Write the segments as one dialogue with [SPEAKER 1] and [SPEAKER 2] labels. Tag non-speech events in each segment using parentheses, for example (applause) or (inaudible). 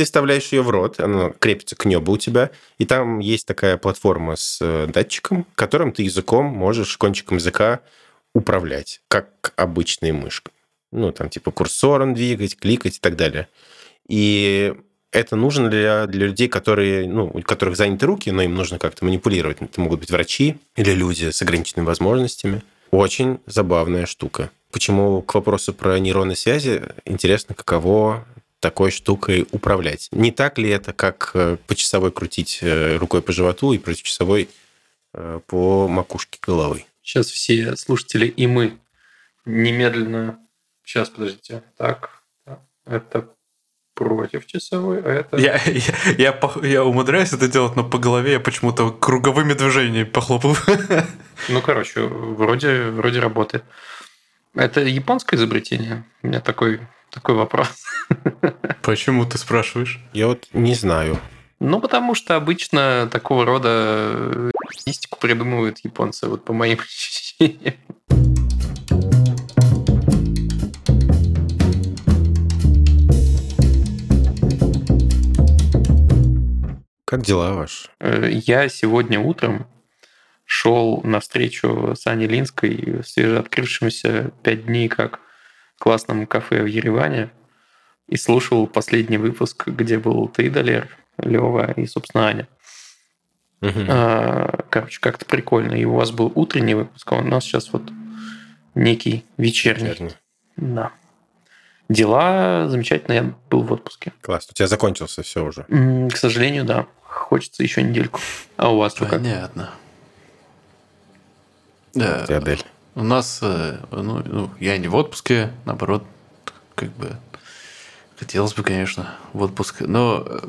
[SPEAKER 1] ты вставляешь ее в рот, она крепится к небу у тебя, и там есть такая платформа с э, датчиком, которым ты языком можешь, кончиком языка управлять, как обычная мышка. Ну, там типа курсором двигать, кликать и так далее. И это нужно для, для людей, которые, ну, у которых заняты руки, но им нужно как-то манипулировать. Это могут быть врачи или люди с ограниченными возможностями. Очень забавная штука. Почему к вопросу про нейронные связи интересно, каково такой штукой управлять. Не так ли это, как э, по часовой крутить э, рукой по животу и против часовой э, по макушке головы?
[SPEAKER 2] Сейчас все слушатели и мы немедленно... Сейчас, подождите. Так, это против часовой, а это...
[SPEAKER 3] Я, я, я, я умудряюсь это делать, но по голове я почему-то круговыми движениями похлопаю.
[SPEAKER 2] Ну, короче, вроде, вроде работает. Это японское изобретение? У меня такой, такой вопрос. (laughs)
[SPEAKER 3] Почему ты спрашиваешь?
[SPEAKER 1] Я вот не знаю.
[SPEAKER 2] Ну, потому что обычно такого рода мистику придумывают японцы, вот по моим ощущениям.
[SPEAKER 1] Как дела ваши?
[SPEAKER 2] Э, я сегодня утром шел на встречу с Аней Линской, свежеоткрывшимся пять дней как классному кафе в Ереване, и слушал последний выпуск, где был ты, Далер, Лева и, собственно, Аня. Угу. А, короче, как-то прикольно. И у вас был утренний выпуск, а у нас сейчас вот некий вечерний. вечерний. Да. Дела замечательно, я был в отпуске.
[SPEAKER 1] Класс, у тебя закончился все уже.
[SPEAKER 2] К сожалению, да. Хочется еще недельку. А у вас
[SPEAKER 3] что Понятно. Да.
[SPEAKER 1] Ты, Адель.
[SPEAKER 3] У нас, э, ну, ну, я не в отпуске, наоборот, как бы хотелось бы, конечно, в отпуск, но э,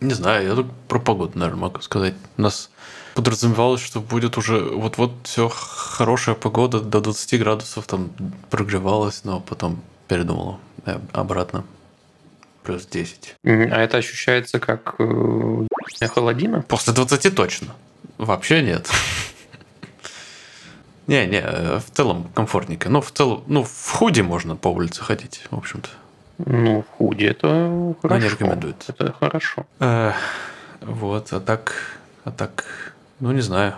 [SPEAKER 3] не знаю, я только про погоду, наверное, могу сказать. У нас подразумевалось, что будет уже вот-вот все хорошая погода до 20 градусов, там прогревалось, но потом передумала обратно плюс 10.
[SPEAKER 2] А это ощущается как э, холодина?
[SPEAKER 3] После 20 точно. Вообще нет. Не, не, э, в целом комфортненько. Ну, в целом, ну, в худи можно по улице ходить, в общем-то.
[SPEAKER 2] Ну, в худи это хорошо. Но
[SPEAKER 3] не рекомендуют.
[SPEAKER 2] Это хорошо.
[SPEAKER 3] Э, вот, а так, а так, ну, не знаю.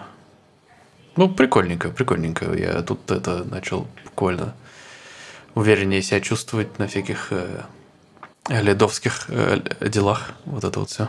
[SPEAKER 3] Ну, прикольненько, прикольненько. Я тут это начал буквально увереннее себя чувствовать на всяких э, ледовских э, делах. Вот это вот все.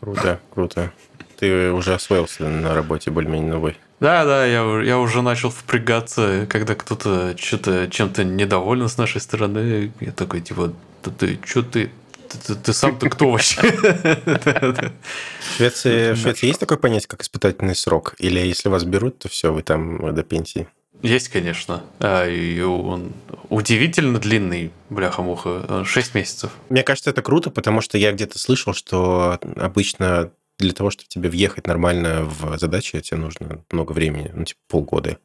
[SPEAKER 1] Круто, круто. Ты уже освоился на работе более-менее новой.
[SPEAKER 3] Да, да, я, я уже начал впрягаться, когда кто-то что-то чем-то недоволен с нашей стороны. Я такой, типа, ты, ты что ты, ты, ты сам-то кто вообще?
[SPEAKER 1] В Швеции, в Швеции есть такое понятие, как испытательный срок? Или если вас берут, то все, вы там до пенсии?
[SPEAKER 3] Есть, конечно. А, и он удивительно длинный, бляха-муха, 6 месяцев.
[SPEAKER 1] Мне кажется, это круто, потому что я где-то слышал, что обычно для того, чтобы тебе въехать нормально в задачи, тебе нужно много времени, ну, типа полгода.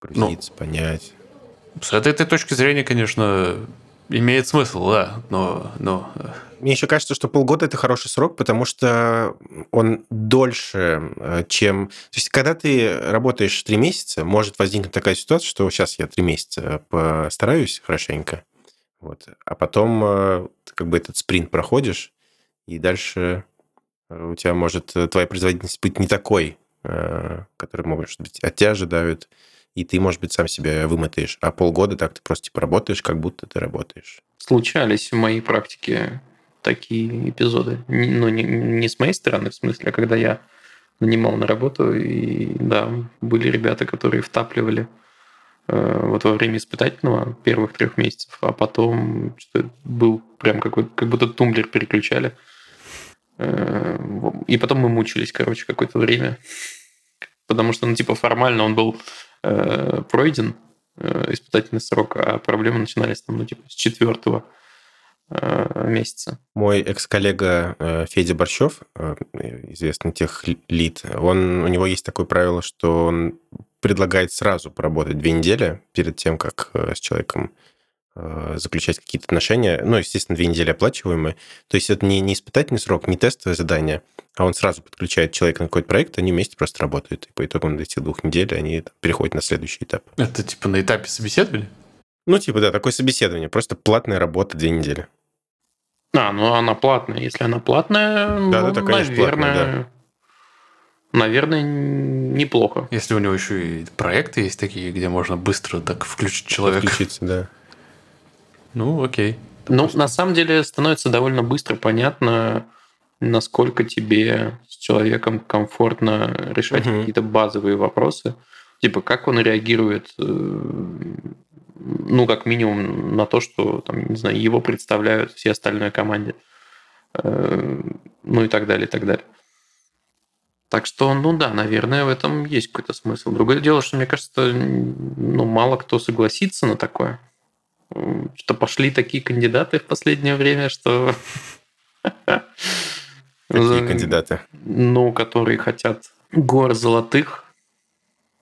[SPEAKER 1] Грузиться, ну, понять.
[SPEAKER 3] С этой, этой точки зрения, конечно, имеет смысл, да, но, но... Э,
[SPEAKER 1] Мне еще кажется, что полгода это хороший срок, потому что он дольше, э, чем... То есть, когда ты работаешь три месяца, может возникнуть такая ситуация, что сейчас я три месяца постараюсь хорошенько, вот, а потом э, как бы этот спринт проходишь, и дальше у тебя может твоя производительность быть не такой, который, может быть, от тебя ожидают, и ты, может быть, сам себя вымотаешь. А полгода так ты просто типа работаешь, как будто ты работаешь.
[SPEAKER 2] Случались в моей практике такие эпизоды. Ну, не, не с моей стороны, в смысле, а когда я нанимал на работу, и да, были ребята, которые втапливали э, вот во время испытательного первых трех месяцев, а потом был прям какой как будто тумблер переключали. Э, и потом мы мучились, короче, какое-то время. Потому что, ну, типа, формально он был э, пройден э, испытательный срок, а проблемы начинались там, ну, типа, с четвертого э, месяца.
[SPEAKER 1] Мой экс-коллега э, Федя Борщев, э, известный тех лид, он, у него есть такое правило, что он предлагает сразу поработать две недели перед тем, как э, с человеком заключать какие-то отношения, ну, естественно, две недели оплачиваемые. То есть это не, не испытательный срок, не тестовое задание, а он сразу подключает человека на какой-то проект, они вместе просто работают. И по итогу на этих двух недель они переходят на следующий этап.
[SPEAKER 3] Это типа на этапе собеседования?
[SPEAKER 1] Ну, типа, да, такое собеседование. Просто платная работа две недели.
[SPEAKER 2] А, ну она платная. Если она платная,
[SPEAKER 1] Да,
[SPEAKER 2] ну,
[SPEAKER 1] да, конечно,
[SPEAKER 2] наверное,
[SPEAKER 1] платная,
[SPEAKER 2] наверное, неплохо.
[SPEAKER 3] Если у него еще и проекты есть такие, где можно быстро так включить человека.
[SPEAKER 1] Подключиться, да.
[SPEAKER 3] Ну, окей.
[SPEAKER 2] Ну, на самом деле становится довольно быстро понятно, насколько тебе с человеком комфортно решать
[SPEAKER 1] Мгм.
[SPEAKER 2] какие-то базовые вопросы. Типа, как он реагирует, э, ну, как минимум, на то, что, там, не знаю, его представляют все остальной команде. Э, Ну и так далее, и так далее. Так что, ну да, наверное, в этом есть какой-то смысл. Другое дело, что, мне кажется, ну, мало кто согласится на такое. Что пошли такие кандидаты в последнее время, что... (laughs)
[SPEAKER 1] Какие кандидаты?
[SPEAKER 2] Ну, которые хотят гор золотых.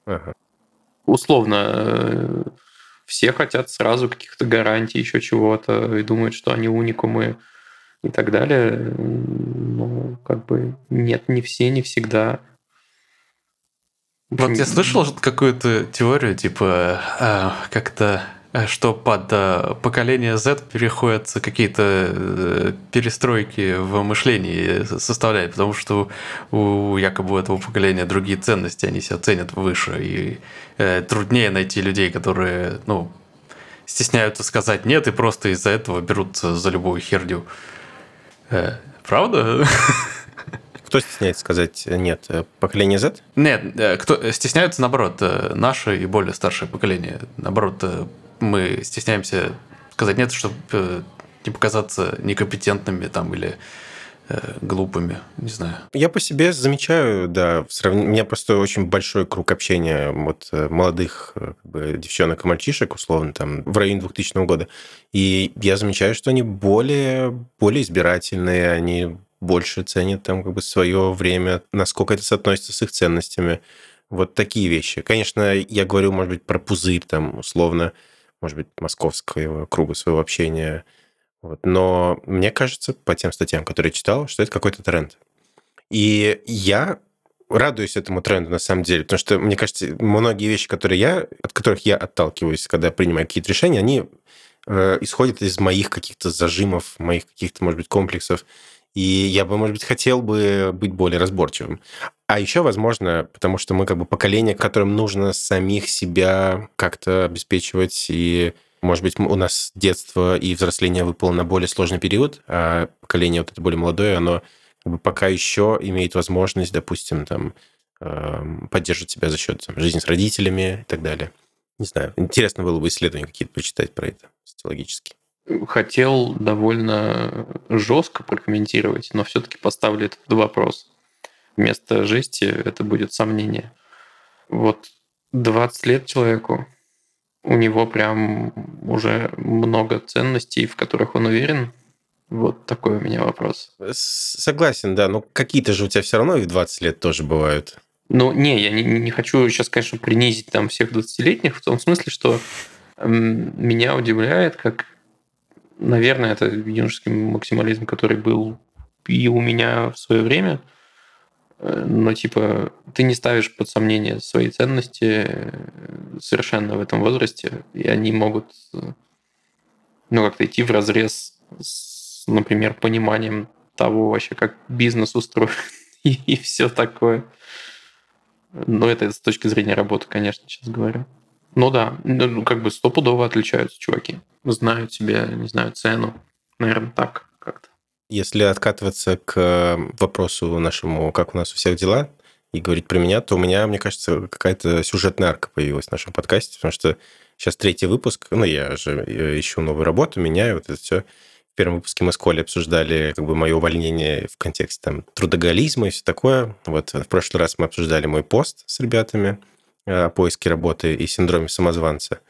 [SPEAKER 1] Ага.
[SPEAKER 2] Условно, э, все хотят сразу каких-то гарантий, еще чего-то, и думают, что они уникумы и так далее. Ну, как бы нет, не все, не всегда.
[SPEAKER 3] Вот я слышал какую-то теорию, типа, э, как-то, э, что под э, поколение Z переходят какие-то э, перестройки в мышлении составляют, потому что у якобы этого поколения другие ценности, они себя ценят выше, и э, труднее найти людей, которые, ну, стесняются сказать нет и просто из-за этого берутся за любую херню. Э, Правда? (laughs)
[SPEAKER 1] Кто стесняется сказать нет? Э, Поколение Z?
[SPEAKER 3] Нет, э, кто стесняются, наоборот, э, наше и более старшее поколение. Наоборот, э, мы стесняемся сказать нет, чтобы э, не показаться некомпетентными там или э, глупыми, не знаю.
[SPEAKER 1] Я по себе замечаю, да, в сравнении... у меня просто очень большой круг общения вот э, молодых как бы, девчонок и мальчишек, условно, там, в районе 2000 года. И я замечаю, что они более, более избирательные, они больше ценят там как бы свое время, насколько это соотносится с их ценностями. Вот такие вещи. Конечно, я говорю, может быть, про пузырь там, условно, может быть, московского круга своего общения. Вот. Но мне кажется, по тем статьям, которые я читал, что это какой-то тренд. И я радуюсь этому тренду на самом деле, потому что, мне кажется, многие вещи, которые я, от которых я отталкиваюсь, когда принимаю какие-то решения, они э, исходят из моих каких-то зажимов, моих каких-то, может быть, комплексов. И я бы, может быть, хотел бы быть более разборчивым. А еще, возможно, потому что мы как бы поколение, которым нужно самих себя как-то обеспечивать и может быть, у нас детство и взросление выпало на более сложный период, а поколение вот это более молодое, оно как бы пока еще имеет возможность, допустим, там, эм, поддерживать себя за счет там, жизни с родителями и так далее. Не знаю. Интересно было бы исследования какие-то почитать про это социологически.
[SPEAKER 2] Хотел довольно жестко прокомментировать, но все-таки поставлю этот вопрос. Вместо жести это будет сомнение. Вот 20 лет человеку, у него прям уже много ценностей, в которых он уверен. Вот такой у меня вопрос.
[SPEAKER 1] Согласен, да. Но какие-то же у тебя все равно и в 20 лет тоже бывают.
[SPEAKER 2] Ну, не, я не, не хочу сейчас, конечно, принизить там всех 20-летних, в том смысле, что меня удивляет, как, наверное, это юношеский максимализм, который был и у меня в свое время, э, но типа ты не ставишь под сомнение свои ценности э, совершенно в этом возрасте, и они могут э, ну, как-то идти в разрез с, например, пониманием того вообще, как бизнес устроен (laughs) и, и все такое. Но это с точки зрения работы, конечно, сейчас говорю. Ну да, ну, как бы стопудово отличаются чуваки. Знают себе, не знаю, цену. Наверное, так как-то.
[SPEAKER 1] Если откатываться к вопросу нашему, как у нас у всех дела, и говорить про меня, то у меня, мне кажется, какая-то сюжетная арка появилась в нашем подкасте, потому что сейчас третий выпуск, ну, я же э, ищу новую работу, меняю, вот это все. В первом выпуске мы с Колей обсуждали как бы мое увольнение в контексте там трудоголизма и все такое. Вот в прошлый раз мы обсуждали мой пост с ребятами э, о поиске работы и синдроме самозванца.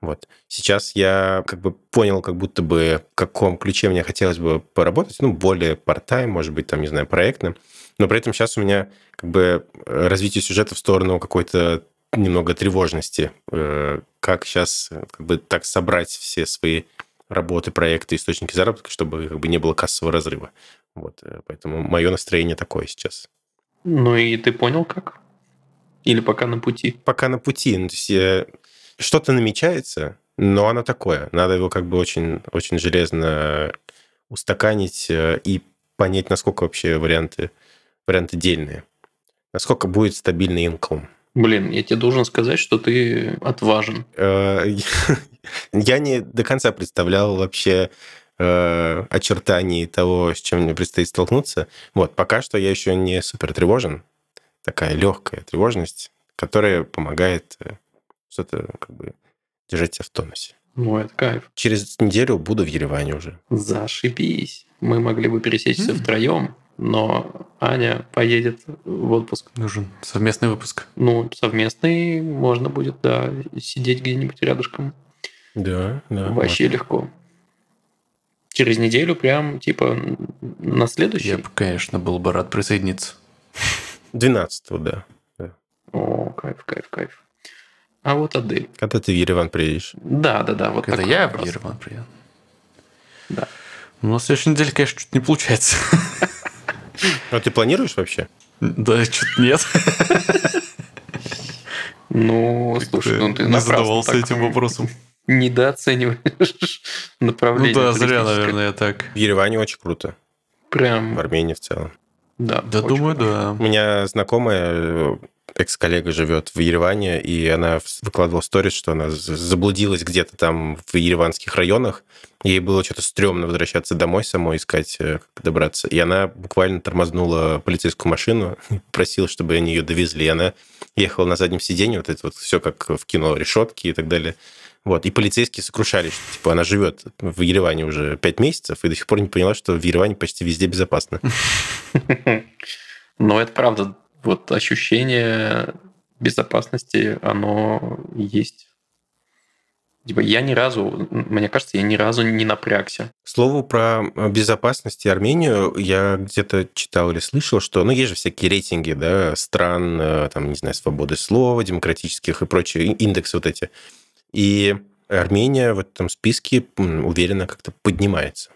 [SPEAKER 1] Вот. Сейчас я как бы понял, как будто бы в каком ключе мне хотелось бы поработать, ну, более part-time, может быть, там, не знаю, проектно. Но при этом сейчас у меня как бы развитие сюжета в сторону какой-то немного тревожности. Э, Как сейчас как бы так собрать все свои работы, проекты, источники заработка, чтобы как бы не было кассового разрыва. Вот. э, Поэтому мое настроение такое сейчас.
[SPEAKER 2] Ну и ты понял как? Или пока на пути?
[SPEAKER 1] Пока на пути. Ну, то есть, э, что-то намечается, но оно такое. Надо его как бы очень, очень железно устаканить э, и понять, насколько вообще варианты, варианты дельные. Насколько будет стабильный инком.
[SPEAKER 2] Блин, я тебе должен сказать, что ты отважен.
[SPEAKER 1] Э, я не до конца представлял вообще очертаний того, с чем мне предстоит столкнуться. Вот, пока что я еще не супер тревожен. Такая легкая тревожность, которая помогает э, что-то как бы держать себя в тонусе.
[SPEAKER 2] Ну, это кайф.
[SPEAKER 1] Через неделю буду в Ереване уже.
[SPEAKER 2] Зашибись. Мы могли бы пересечься mm. втроем, но Аня поедет в отпуск.
[SPEAKER 3] Нужен совместный выпуск.
[SPEAKER 2] Ну, совместный можно будет, да, сидеть где-нибудь рядышком.
[SPEAKER 1] Да, да.
[SPEAKER 2] Вообще можно. легко. Через неделю прям, типа, на следующий?
[SPEAKER 3] Я бы, конечно, был бы рад присоединиться.
[SPEAKER 1] 12 да. да.
[SPEAKER 2] О, кайф, кайф, кайф. А вот Адель.
[SPEAKER 1] Когда ты в Ереван приедешь?
[SPEAKER 2] Да, да, да. Вот
[SPEAKER 3] Когда я вопрос. в Ереван приеду.
[SPEAKER 2] Да.
[SPEAKER 3] Ну, на следующей неделе, конечно, что-то не получается. (laughs)
[SPEAKER 1] А ты планируешь вообще?
[SPEAKER 3] Да, что-то нет.
[SPEAKER 2] Ну, слушай, ну ты
[SPEAKER 3] не задавался этим вопросом.
[SPEAKER 2] Недооцениваешь направление.
[SPEAKER 3] Ну да, зря, наверное, так.
[SPEAKER 1] В Ереване очень круто.
[SPEAKER 2] Прям.
[SPEAKER 1] В Армении в целом.
[SPEAKER 2] Да,
[SPEAKER 3] да думаю, да.
[SPEAKER 1] У меня знакомая экс-коллега живет в Ереване, и она выкладывала сторис, что она заблудилась где-то там в ереванских районах. Ей было что-то стрёмно возвращаться домой самой, искать, э, как добраться. И она буквально тормознула полицейскую машину, (laughs) просила, чтобы они ее довезли. И она ехала на заднем сиденье, вот это вот все как в кино, решетки и так далее. Вот. И полицейские сокрушались, что типа, она живет в Ереване уже пять месяцев и до сих пор не поняла, что в Ереване почти везде безопасно.
[SPEAKER 2] Но это правда вот ощущение безопасности, оно есть. Типа я ни разу, мне кажется, я ни разу не напрягся.
[SPEAKER 1] К слову про безопасность и Армению, я где-то читал или слышал, что, ну, есть же всякие рейтинги, да, стран, э, там, не знаю, свободы слова, демократических и прочие, индексы вот эти. И Армения в этом списке уверенно как-то поднимается.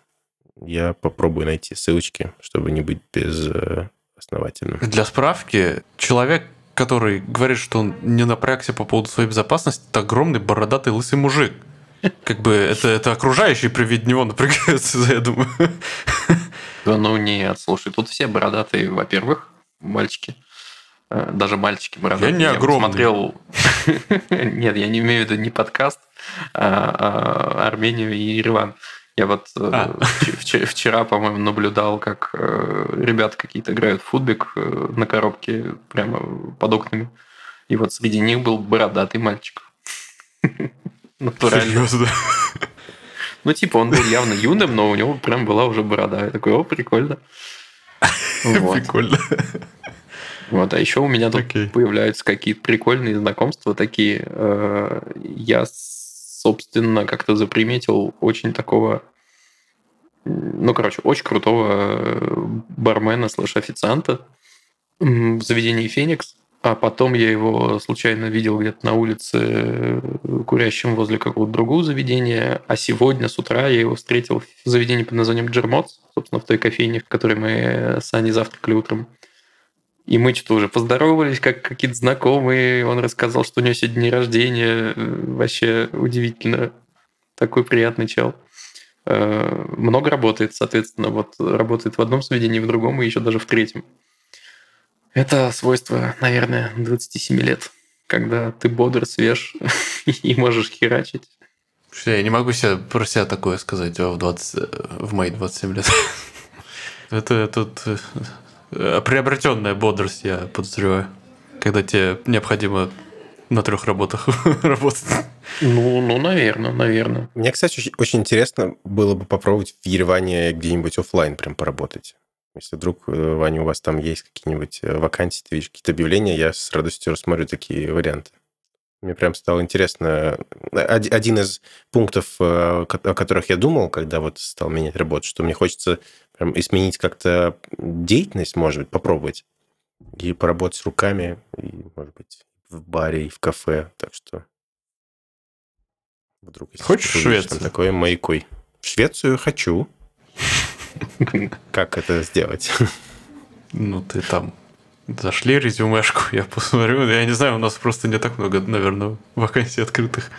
[SPEAKER 1] Я попробую найти ссылочки, чтобы не быть без э, основательным.
[SPEAKER 3] Для справки, человек, который говорит, что он не напрягся по поводу своей безопасности, это огромный бородатый лысый мужик. Как бы это, это окружающие при виде него напрягаются, я думаю.
[SPEAKER 2] Да ну нет, слушай, тут все бородатые, во-первых, мальчики. Э, даже мальчики бородатые.
[SPEAKER 3] Я не огромный.
[SPEAKER 2] смотрел... (laughs) Нет, я не имею в виду не подкаст, а, а Армению и Ереван. Я вот э, а. вчера, по-моему, наблюдал, как э, ребята какие-то играют в футбик э, на коробке прямо под окнами. И вот среди них был бородатый мальчик. (laughs)
[SPEAKER 3] Натурально. Серьезно?
[SPEAKER 2] Ну, типа, он был явно юным, но у него прям была уже борода. Я такой, о, прикольно. (laughs)
[SPEAKER 3] Прикольно.
[SPEAKER 2] Вот, а еще у меня тут появляются какие-то прикольные знакомства такие. Я, собственно, как-то заприметил очень такого ну, короче, очень крутого э, бармена слэш-официанта в заведении «Феникс». А потом я его случайно видел где-то на улице э, курящим возле какого-то другого заведения. А сегодня с утра я его встретил в заведении под названием Джермотс, собственно, в той кофейне, в которой мы с Аней завтракали утром. И мы что-то уже поздоровались, как какие-то знакомые. Он рассказал, что у него сегодня день рождения. Э, вообще удивительно. Такой приятный чел. Э, много работает, соответственно, вот работает в одном заведении, в другом и еще даже в третьем. Это свойство, наверное, 27 лет, когда ты бодр, свеж (laughs) и можешь херачить.
[SPEAKER 3] Я не могу себе про себя такое сказать в, 20, в мои 27 лет. (laughs) Это тут э, приобретенная бодрость, я подозреваю, когда тебе необходимо на трех работах (laughs) работать.
[SPEAKER 2] Ну, ну, наверное, наверное.
[SPEAKER 1] Мне, кстати, очень, очень интересно было бы попробовать в Ереване где-нибудь офлайн прям поработать. Если вдруг, э, Ваня, у вас там есть какие-нибудь э, вакансии, ты видишь какие-то объявления, я с радостью рассмотрю такие варианты. Мне прям стало интересно. Один из пунктов, э, о которых я думал, когда вот стал менять работу, что мне хочется прям изменить как-то деятельность, может быть, попробовать. И поработать руками, и, может быть, в баре и в кафе. Так что
[SPEAKER 3] вдруг Хочешь в Швецию?
[SPEAKER 1] Такой маякой. В Швецию хочу. (laughs) Как это сделать?
[SPEAKER 3] Ну, ты там зашли резюмешку, я посмотрю. Я не знаю, у нас просто не так много, наверное, вакансий открытых.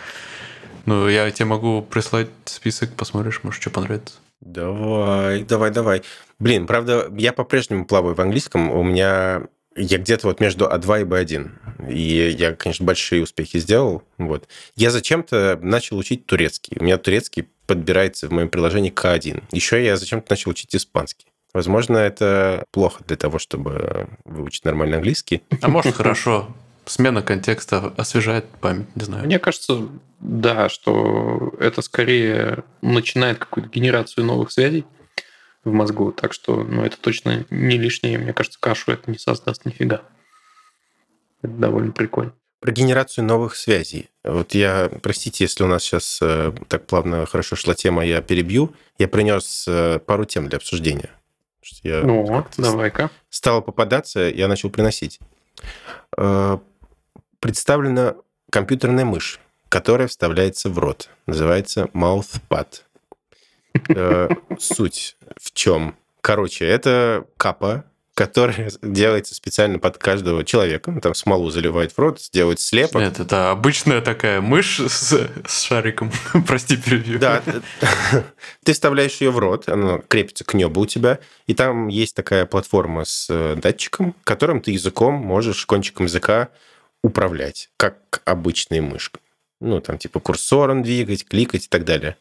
[SPEAKER 3] Ну, я тебе могу прислать список, посмотришь, может, что понравится.
[SPEAKER 1] Давай, давай, давай. Блин, правда, я по-прежнему плаваю в английском. У меня я где-то вот между А2 и Б1. И я, конечно, большие успехи сделал. Вот. Я зачем-то начал учить турецкий. У меня турецкий подбирается в моем приложении К1. Еще я зачем-то начал учить испанский. Возможно, это плохо для того, чтобы выучить нормальный английский.
[SPEAKER 3] А может, хорошо. Смена контекста освежает память, не знаю.
[SPEAKER 2] Мне кажется, да, что это скорее начинает какую-то генерацию новых связей в мозгу. Так что ну, это точно не лишнее. Мне кажется, кашу это не создаст нифига. Это довольно прикольно.
[SPEAKER 1] Про генерацию новых связей. Вот я, простите, если у нас сейчас э, так плавно хорошо шла тема, я перебью. Я принес э, пару тем для обсуждения.
[SPEAKER 2] Я ну давай-ка.
[SPEAKER 1] Стало попадаться, я начал приносить. Э, представлена компьютерная мышь, которая вставляется в рот. Называется mouthpad. Э, суть в чем? Короче, это капа, которая (laughs) делается специально под каждого человека. Ну, там смолу заливает в рот, делает слепок.
[SPEAKER 3] Нет, это обычная такая мышь с, с шариком. (laughs) Прости, перебью.
[SPEAKER 1] Да, (laughs) ты вставляешь ее в рот, она крепится к небу у тебя, и там есть такая платформа с э, датчиком, которым ты языком можешь, кончиком языка управлять, как обычной мышкой. Ну, там типа курсором двигать, кликать и так далее.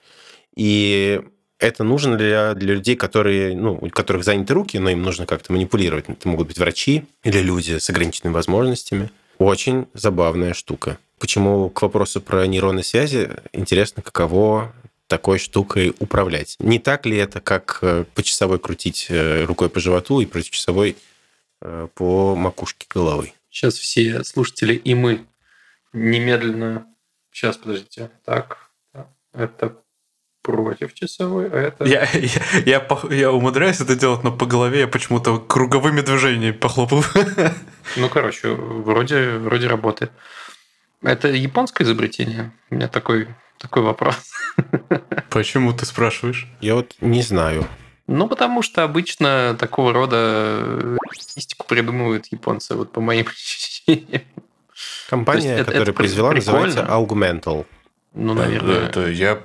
[SPEAKER 1] И это нужно для, для людей, которые, ну, у которых заняты руки, но им нужно как-то манипулировать. Это могут быть врачи или люди с ограниченными возможностями. Очень забавная штука. Почему к вопросу про нейронные связи интересно, каково такой штукой управлять. Не так ли это, как э, по часовой крутить э, рукой по животу и против часовой э, по макушке головы?
[SPEAKER 2] Сейчас все слушатели и мы немедленно... Сейчас, подождите. Так, это против часовой, а это...
[SPEAKER 3] Я, я, я, я умудряюсь это делать, но по голове я почему-то круговыми движениями похлопал. (laughs)
[SPEAKER 2] Ну, короче, вроде, вроде работает. Это японское изобретение? У меня такой, такой вопрос. (laughs)
[SPEAKER 3] Почему ты спрашиваешь?
[SPEAKER 1] Я вот не знаю.
[SPEAKER 2] Ну, потому что обычно такого рода статистику придумывают японцы, вот по моим (laughs) ощущениям.
[SPEAKER 1] Компания, которая это произвела, прикольно. называется Augmental.
[SPEAKER 2] Ну, наверное.
[SPEAKER 3] Это я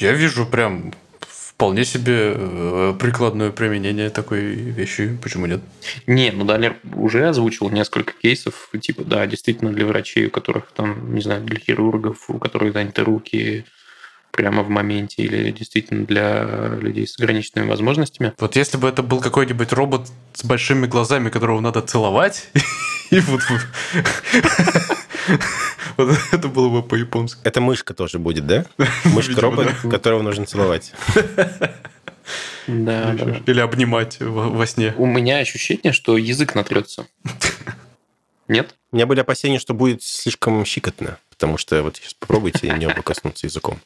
[SPEAKER 3] я вижу прям вполне себе э, прикладное применение такой вещи. Почему нет?
[SPEAKER 2] Не, ну Далер уже озвучил несколько кейсов, типа, да, действительно для врачей, у которых там, не знаю, для хирургов, у которых заняты руки прямо в моменте, или действительно для людей с ограниченными возможностями.
[SPEAKER 3] Вот если бы это был какой-нибудь робот с большими глазами, которого надо целовать, (laughs) и вот (laughs) Вот это было бы по-японски.
[SPEAKER 1] Это мышка тоже будет, да? (laughs) Мышка-робот, которого нужно целовать.
[SPEAKER 2] Да, да.
[SPEAKER 3] Или обнимать во сне.
[SPEAKER 2] У меня ощущение, что язык натрется. Нет?
[SPEAKER 1] У меня были опасения, что будет слишком щикотно, потому что вот сейчас попробуйте небо коснуться языком.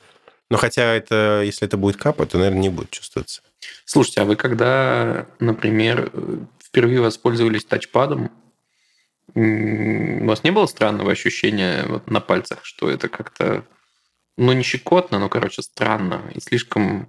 [SPEAKER 1] Но хотя это, если это будет капа, то, наверное, не будет чувствоваться.
[SPEAKER 2] Слушайте, а вы когда, например, впервые воспользовались тачпадом, у вас не было странного ощущения вот на пальцах, что это как-то, ну, не щекотно, но, короче, странно и слишком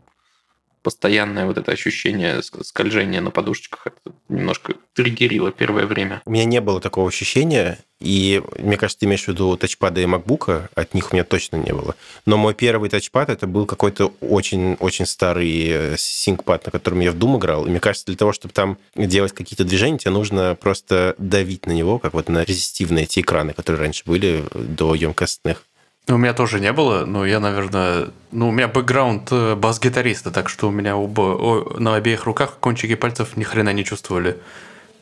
[SPEAKER 2] постоянное вот это ощущение скольжения на подушечках это немножко триггерило первое время.
[SPEAKER 1] У меня не было такого ощущения, и мне кажется, ты имеешь в виду тачпады и макбука, от них у меня точно не было. Но мой первый тачпад это был какой-то очень-очень старый синкпад, э, на котором я в Doom играл. И мне кажется, для того, чтобы там делать какие-то движения, тебе нужно просто давить на него, как вот на резистивные эти экраны, которые раньше были до емкостных.
[SPEAKER 3] У меня тоже не было, но я, наверное... Ну, у меня бэкграунд э, бас-гитариста, так что у меня оба, на обеих руках кончики пальцев ни хрена не чувствовали.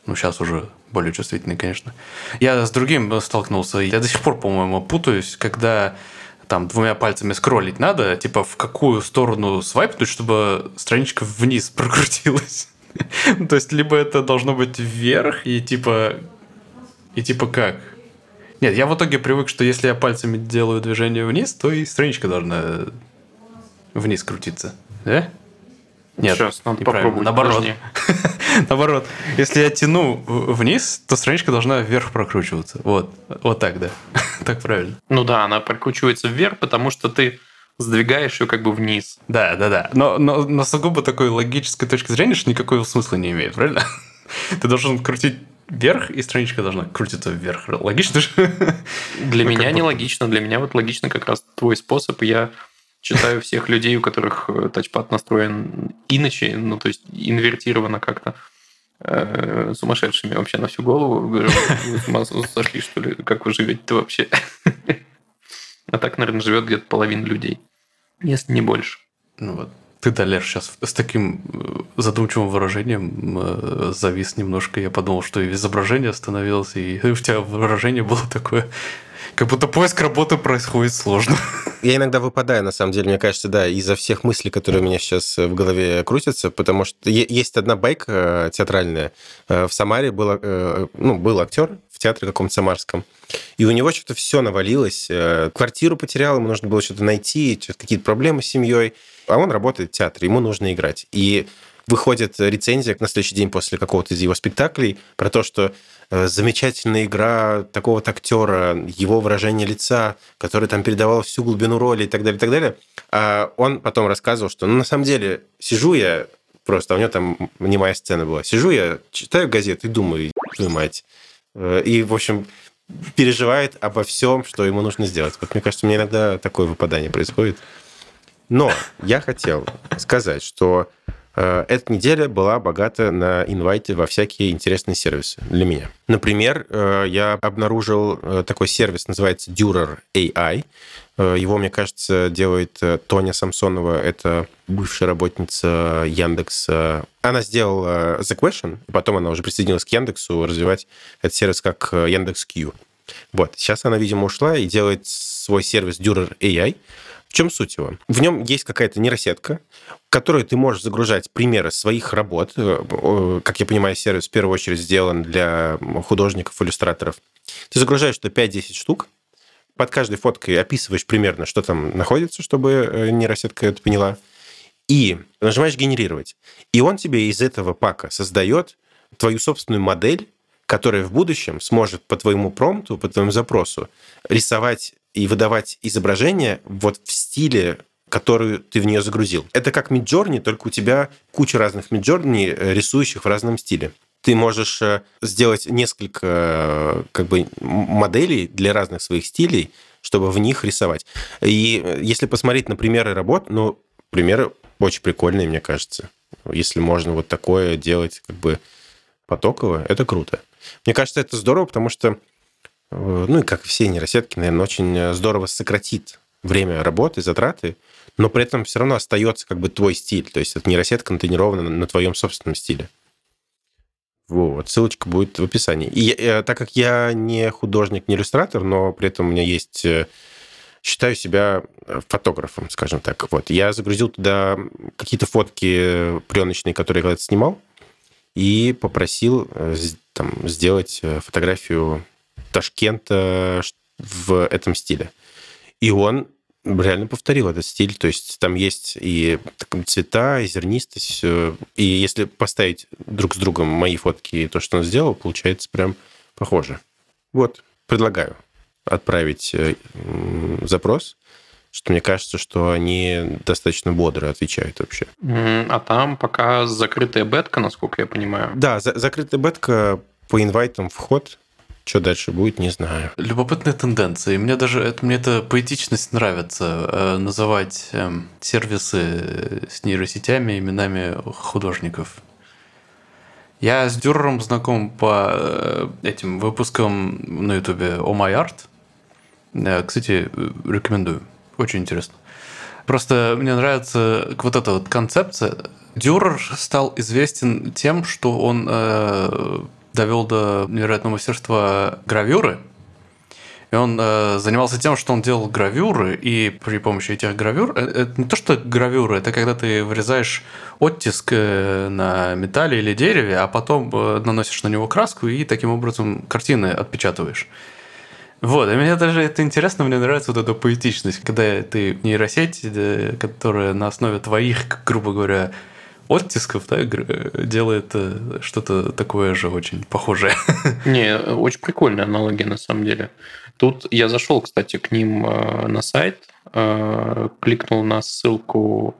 [SPEAKER 3] Ну, сейчас уже более чувствительный, конечно. Я с другим столкнулся. Я до сих пор, по-моему, путаюсь, когда там двумя пальцами скроллить надо, типа в какую сторону свайпнуть, чтобы страничка вниз прокрутилась. (laughs) То есть, либо это должно быть вверх, и типа... И типа как? Нет, я в итоге привык, что если я пальцами делаю движение вниз, то и страничка должна вниз крутиться. Да?
[SPEAKER 2] Нет, Сейчас, надо попробовать.
[SPEAKER 3] Наоборот. (laughs) Наоборот. Если я тяну вниз, то страничка должна вверх прокручиваться. Вот. Вот так, да. (laughs) так правильно.
[SPEAKER 2] Ну да, она прокручивается вверх, потому что ты сдвигаешь ее как бы вниз.
[SPEAKER 3] Да, да, да. Но, но на сугубо такой логической точки зрения, что никакого смысла не имеет, правильно? (laughs) ты должен крутить вверх, и страничка должна крутиться вверх. Логично же?
[SPEAKER 2] Для ну, меня не логично. Для меня вот логично как раз твой способ. Я читаю всех людей, у которых э, тачпад настроен иначе, ну, то есть инвертировано как-то э, сумасшедшими вообще на всю голову. Говорю, вы сошли, что ли? Как вы живете-то вообще? (laughs) А так, наверное, живет где-то половина людей, если не больше.
[SPEAKER 3] Ну вот. Ты, Далер, сейчас с таким э, задумчивым выражением э, завис немножко. Я подумал, что и изображение остановилось, и (laughs) у тебя выражение было такое, как будто поиск работы происходит сложно.
[SPEAKER 1] Я иногда выпадаю, на самом деле, мне кажется, да, из-за всех мыслей, которые у меня сейчас в голове крутятся, потому что есть одна байка театральная. В Самаре был, ну, был актер в театре каком-то самарском, и у него что-то все навалилось. Квартиру потерял, ему нужно было что-то найти, какие-то проблемы с семьей. А он работает в театре, ему нужно играть. И выходит рецензия на следующий день после какого-то из его спектаклей про то, что э, замечательная игра такого-то актера, его выражение лица, который там передавал всю глубину роли и так далее, и так далее. А он потом рассказывал, что ну, на самом деле сижу я просто, а у него там немая сцена была, сижу я, читаю газету и думаю, твою мать. Э, и, в общем, переживает обо всем, что ему нужно сделать. Вот мне кажется, меня иногда такое выпадание происходит. Но я хотел сказать, что э, эта неделя была богата на инвайты во всякие интересные сервисы для меня. Например, э, я обнаружил э, такой сервис, называется Durer AI. Э, его, мне кажется, делает э, Тоня Самсонова. Это бывшая работница Яндекса. Она сделала The Question, потом она уже присоединилась к Яндексу развивать этот сервис как э, Яндекс.Q. Вот. Сейчас она, видимо, ушла и делает свой сервис Durer AI, чем суть его? В нем есть какая-то нейросетка, в которую ты можешь загружать примеры своих работ. Э, как я понимаю, сервис в первую очередь сделан для художников, иллюстраторов. Ты загружаешь туда 5-10 штук, под каждой фоткой описываешь примерно, что там находится, чтобы э, нейросетка это поняла, и нажимаешь «Генерировать». И он тебе из этого пака создает твою собственную модель, которая в будущем сможет по твоему промпту, по твоему запросу рисовать и выдавать изображение вот в стиле которую ты в нее загрузил. Это как Midjourney, только у тебя куча разных Midjourney, э, рисующих в разном стиле. Ты можешь э, сделать несколько э, как бы, моделей для разных своих стилей, чтобы в них рисовать. И если посмотреть на примеры работ, ну, примеры очень прикольные, мне кажется. Если можно вот такое делать как бы потоково, это круто. Мне кажется, это здорово, потому что ну и как все нейросетки, наверное, очень э, здорово сократит время работы, затраты, но при этом все равно остается как бы твой стиль. То есть эта нейросетка натренирована на твоем собственном стиле. Вот, ссылочка будет в описании. И я, э, так как я не художник, не иллюстратор, но при этом у меня есть... Считаю себя фотографом, скажем так. Вот. Я загрузил туда какие-то фотки пленочные, которые я когда-то снимал, и попросил там, сделать фотографию Ташкента в этом стиле. И он реально повторил этот стиль. То есть там есть и цвета, и зернистость. И если поставить друг с другом мои фотки и то, что он сделал, получается прям похоже. Вот, предлагаю отправить э, запрос, что мне кажется, что они достаточно бодро отвечают вообще.
[SPEAKER 2] А там пока закрытая бетка, насколько я понимаю.
[SPEAKER 1] Да, за закрытая бетка по инвайтам вход что дальше будет, не знаю.
[SPEAKER 3] Любопытная тенденция. И мне даже это, мне эта поэтичность нравится. Э, называть э, сервисы с нейросетями именами художников. Я с Дюрером знаком по э, этим выпускам на Ютубе Oh My. Э, кстати, рекомендую. Очень интересно. Просто мне нравится вот эта вот концепция. Дюрер стал известен тем, что он э, довел до невероятного мастерства гравюры. И он э, занимался тем, что он делал гравюры, и при помощи этих гравюр... Э, это не то, что гравюры, это когда ты вырезаешь оттиск э, на металле или дереве, а потом э, наносишь на него краску и таким образом картины отпечатываешь. Вот, и мне даже это интересно, мне нравится вот эта поэтичность, когда ты нейросеть, которая на основе твоих, грубо говоря, оттисков, да, делает э, что-то такое же очень похожее. (laughs)
[SPEAKER 2] Не, очень прикольная аналогия на самом деле. Тут я зашел, кстати, к ним э, на сайт, э, кликнул на ссылку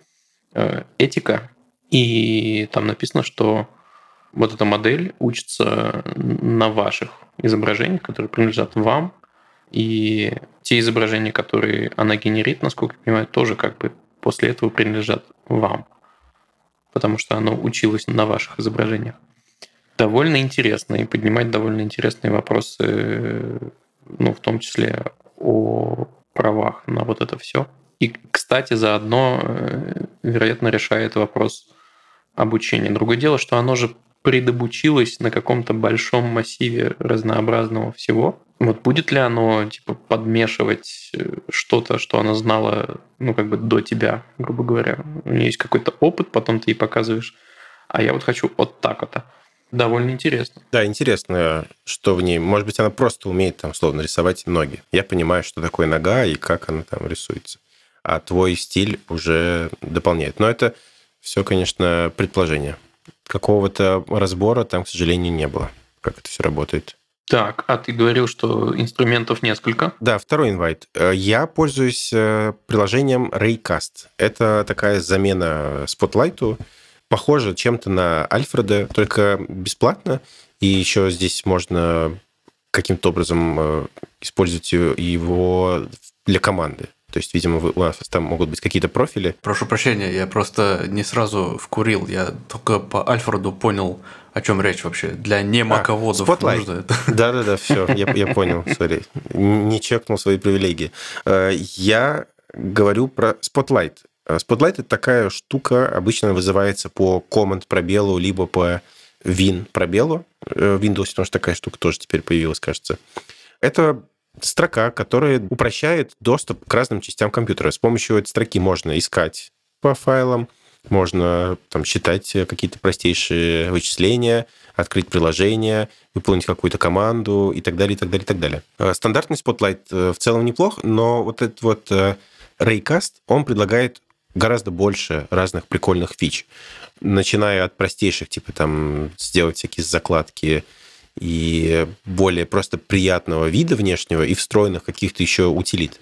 [SPEAKER 2] этика, и там написано, что вот эта модель учится на ваших изображениях, которые принадлежат вам, И те изображения, которые она генерит, насколько я понимаю, тоже как бы после этого принадлежат вам. Потому что оно училось на ваших изображениях. Довольно интересно и поднимать довольно интересные вопросы, ну, в том числе о правах на вот это все. И, кстати, заодно, э, вероятно, решает вопрос обучения. Другое дело, что оно же предобучилось на каком-то большом массиве разнообразного всего. Вот будет ли оно типа подмешивать э, что-то, что она знала, ну как бы до тебя, грубо говоря. У нее есть какой-то опыт, потом ты ей показываешь, а я вот хочу вот так вот. Довольно интересно.
[SPEAKER 1] Да, интересно, что в ней. Может быть, она просто умеет там словно рисовать ноги. Я понимаю, что такое нога и как она там рисуется. А твой стиль уже дополняет. Но это все, конечно, предположение. Какого-то разбора там, к сожалению, не было, как это все работает.
[SPEAKER 2] Так, а ты говорил, что инструментов несколько?
[SPEAKER 1] Да, второй инвайт. Э, я пользуюсь э, приложением Raycast. Это такая замена Spotlight. Похоже чем-то на Альфреда, только бесплатно. И еще здесь можно каким-то образом э, использовать его для команды. То есть, видимо, у вас там могут быть какие-то профили.
[SPEAKER 3] Прошу прощения, я просто не сразу вкурил. Я только по Альфреду понял, о чем речь вообще. Для немаководов а, нужно это. (laughs)
[SPEAKER 1] Да-да-да, все, я, я понял, сори. Не чекнул свои привилегии. Э, я говорю про Spotlight. Э, Spotlight – это такая штука, обычно вызывается по команд пробелу, либо по win пробелу. Э, в Windows, потому что такая штука тоже теперь появилась, кажется. Это строка, которая упрощает доступ к разным частям компьютера. С помощью этой строки можно искать по файлам, можно там, считать какие-то простейшие вычисления, открыть приложение, выполнить какую-то команду и так далее, и так далее, и так далее. Э, стандартный Spotlight э, в целом неплох, но вот этот вот э, Raycast, он предлагает гораздо больше разных прикольных фич. Начиная от простейших, типа там сделать всякие закладки и более просто приятного вида внешнего и встроенных каких-то еще утилит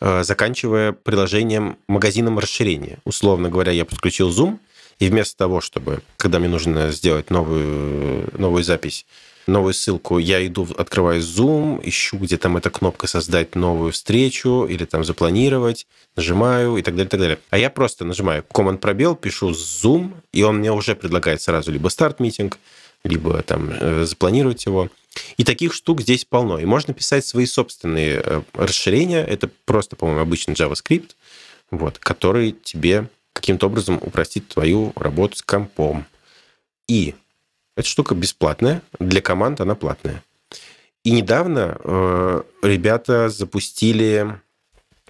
[SPEAKER 1] э, заканчивая приложением магазином расширения. Условно говоря, я подключил Zoom, и вместо того, чтобы, когда мне нужно сделать новую, новую запись, новую ссылку, я иду, открываю Zoom, ищу, где там эта кнопка «Создать новую встречу» или там «Запланировать», нажимаю и так далее, и так далее. А я просто нажимаю Command пробел, пишу Zoom, и он мне уже предлагает сразу либо старт-митинг, либо там э, запланировать его. И таких штук здесь полно. И можно писать свои собственные э, расширения. Это просто, по-моему, обычный JavaScript, вот, который тебе каким-то образом упростит твою работу с компом. И эта штука бесплатная, для команд она платная. И недавно э, ребята запустили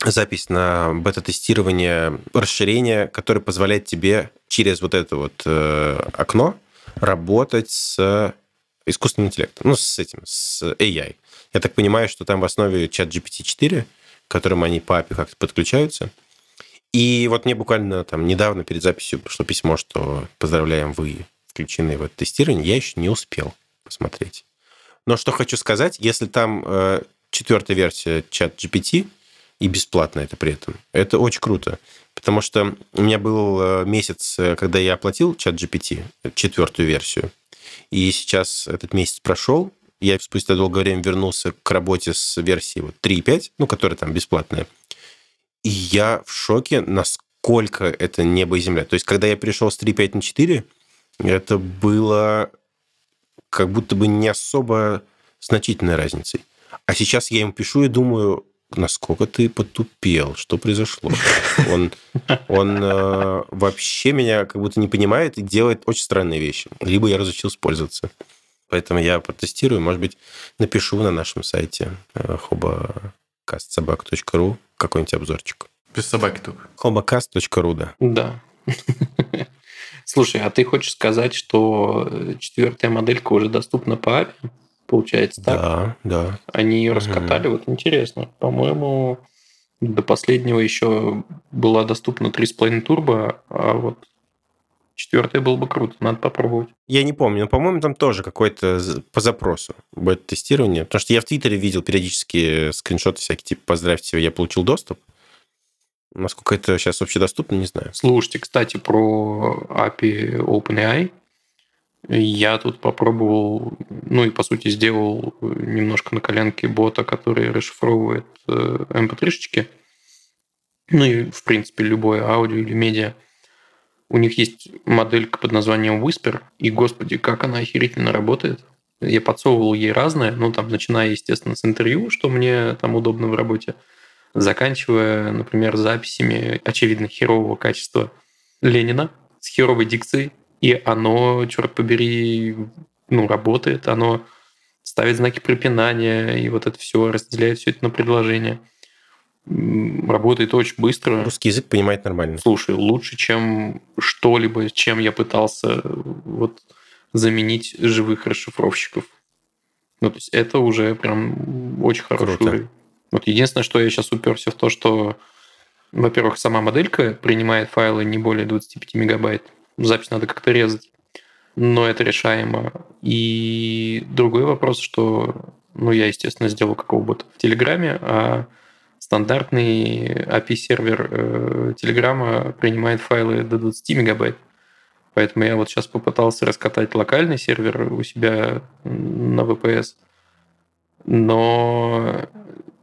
[SPEAKER 1] запись на бета-тестирование расширения, которое позволяет тебе через вот это вот э, окно работать с искусственным интеллектом, ну, с этим, с AI. Я так понимаю, что там в основе чат GPT-4, к которому они по API как-то подключаются. И вот мне буквально там недавно перед записью пришло письмо, что поздравляем, вы включены в это тестирование. Я еще не успел посмотреть. Но что хочу сказать, если там э, четвертая версия чат GPT, и бесплатно это при этом, это очень круто. Потому что у меня был э, месяц, э, когда я оплатил чат GPT, четвертую версию, и сейчас этот месяц прошел, я спустя долгое время вернулся к работе с версией вот 3.5, ну, которая там бесплатная. И я в шоке, насколько это небо и земля. То есть, когда я перешел с 3.5 на 4, это было как будто бы не особо значительной разницей. А сейчас я им пишу и думаю, насколько ты потупел, что произошло. Он, он э, вообще меня как будто не понимает и делает очень странные вещи. Либо я разучился пользоваться. Поэтому я протестирую, может быть, напишу на нашем сайте э, hobocastsobak.ru какой-нибудь обзорчик.
[SPEAKER 3] Без собаки только.
[SPEAKER 1] hobocast.ru, да.
[SPEAKER 2] Да. Слушай, а ты хочешь сказать, что четвертая моделька уже доступна по API? Получается так?
[SPEAKER 1] Да, да.
[SPEAKER 2] Они ее раскатали, угу. вот интересно. По-моему, до последнего еще была доступна 3,5 турбо, а вот четвертая было бы круто, надо попробовать.
[SPEAKER 1] Я не помню, но, по-моему, там тоже какой-то по запросу будет тестирование. Потому что я в Твиттере видел периодически скриншоты всякие, типа «Поздравьте, я получил доступ». Насколько это сейчас вообще доступно, не знаю.
[SPEAKER 2] Слушайте, кстати, про API OpenAI. Я тут попробовал, ну и по сути сделал немножко на коленке бота, который расшифровывает mp3-шечки. Эм ну и, в принципе, любое аудио или медиа. У них есть моделька под названием Whisper, и, господи, как она охерительно работает. Я подсовывал ей разное, ну, там, начиная, естественно, с интервью, что мне там удобно в работе, заканчивая, например, записями, очевидно, херового качества Ленина с херовой дикцией, и оно, черт побери, ну, работает, оно ставит знаки препинания, и вот это все разделяет все это на предложение. Работает очень быстро.
[SPEAKER 1] Русский язык понимает нормально.
[SPEAKER 2] Слушай, лучше, чем что-либо, чем я пытался вот заменить живых расшифровщиков. Ну, то есть это уже прям очень хороший Круто. уровень. Вот единственное, что я сейчас уперся в то, что, во-первых, сама моделька принимает файлы не более 25 мегабайт запись надо как-то резать. Но это решаемо. И другой вопрос, что ну, я, естественно, сделал какого бота в Телеграме, а стандартный API-сервер э, Телеграма принимает файлы до 20 мегабайт. Поэтому я вот сейчас попытался раскатать локальный сервер у себя на VPS. Но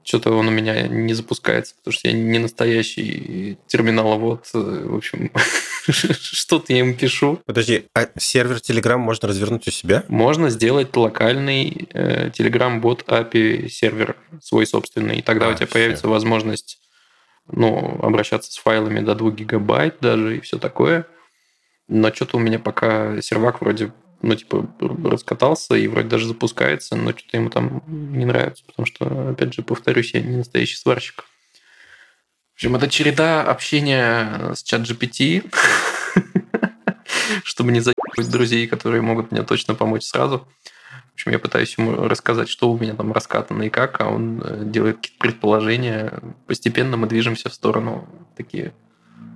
[SPEAKER 2] что-то он у меня не запускается, потому что я не настоящий терминаловод. В общем, (laughs) что-то я им пишу.
[SPEAKER 1] Подожди, а сервер Telegram можно развернуть у себя?
[SPEAKER 2] Можно сделать локальный э, Telegram-бот API сервер свой собственный, и тогда а, у тебя все. появится возможность ну, обращаться с файлами до 2 гигабайт даже и все такое. Но что-то у меня пока сервак вроде ну, типа, раскатался и вроде даже запускается, но что-то ему там не нравится, потому что, опять же, повторюсь, я не настоящий сварщик. В общем, это череда общения с чат GPT, (laughs) чтобы не заебать друзей, которые могут мне точно помочь сразу. В общем, я пытаюсь ему рассказать, что у меня там раскатано и как, а он э, делает какие-то предположения. Постепенно мы движемся в сторону такие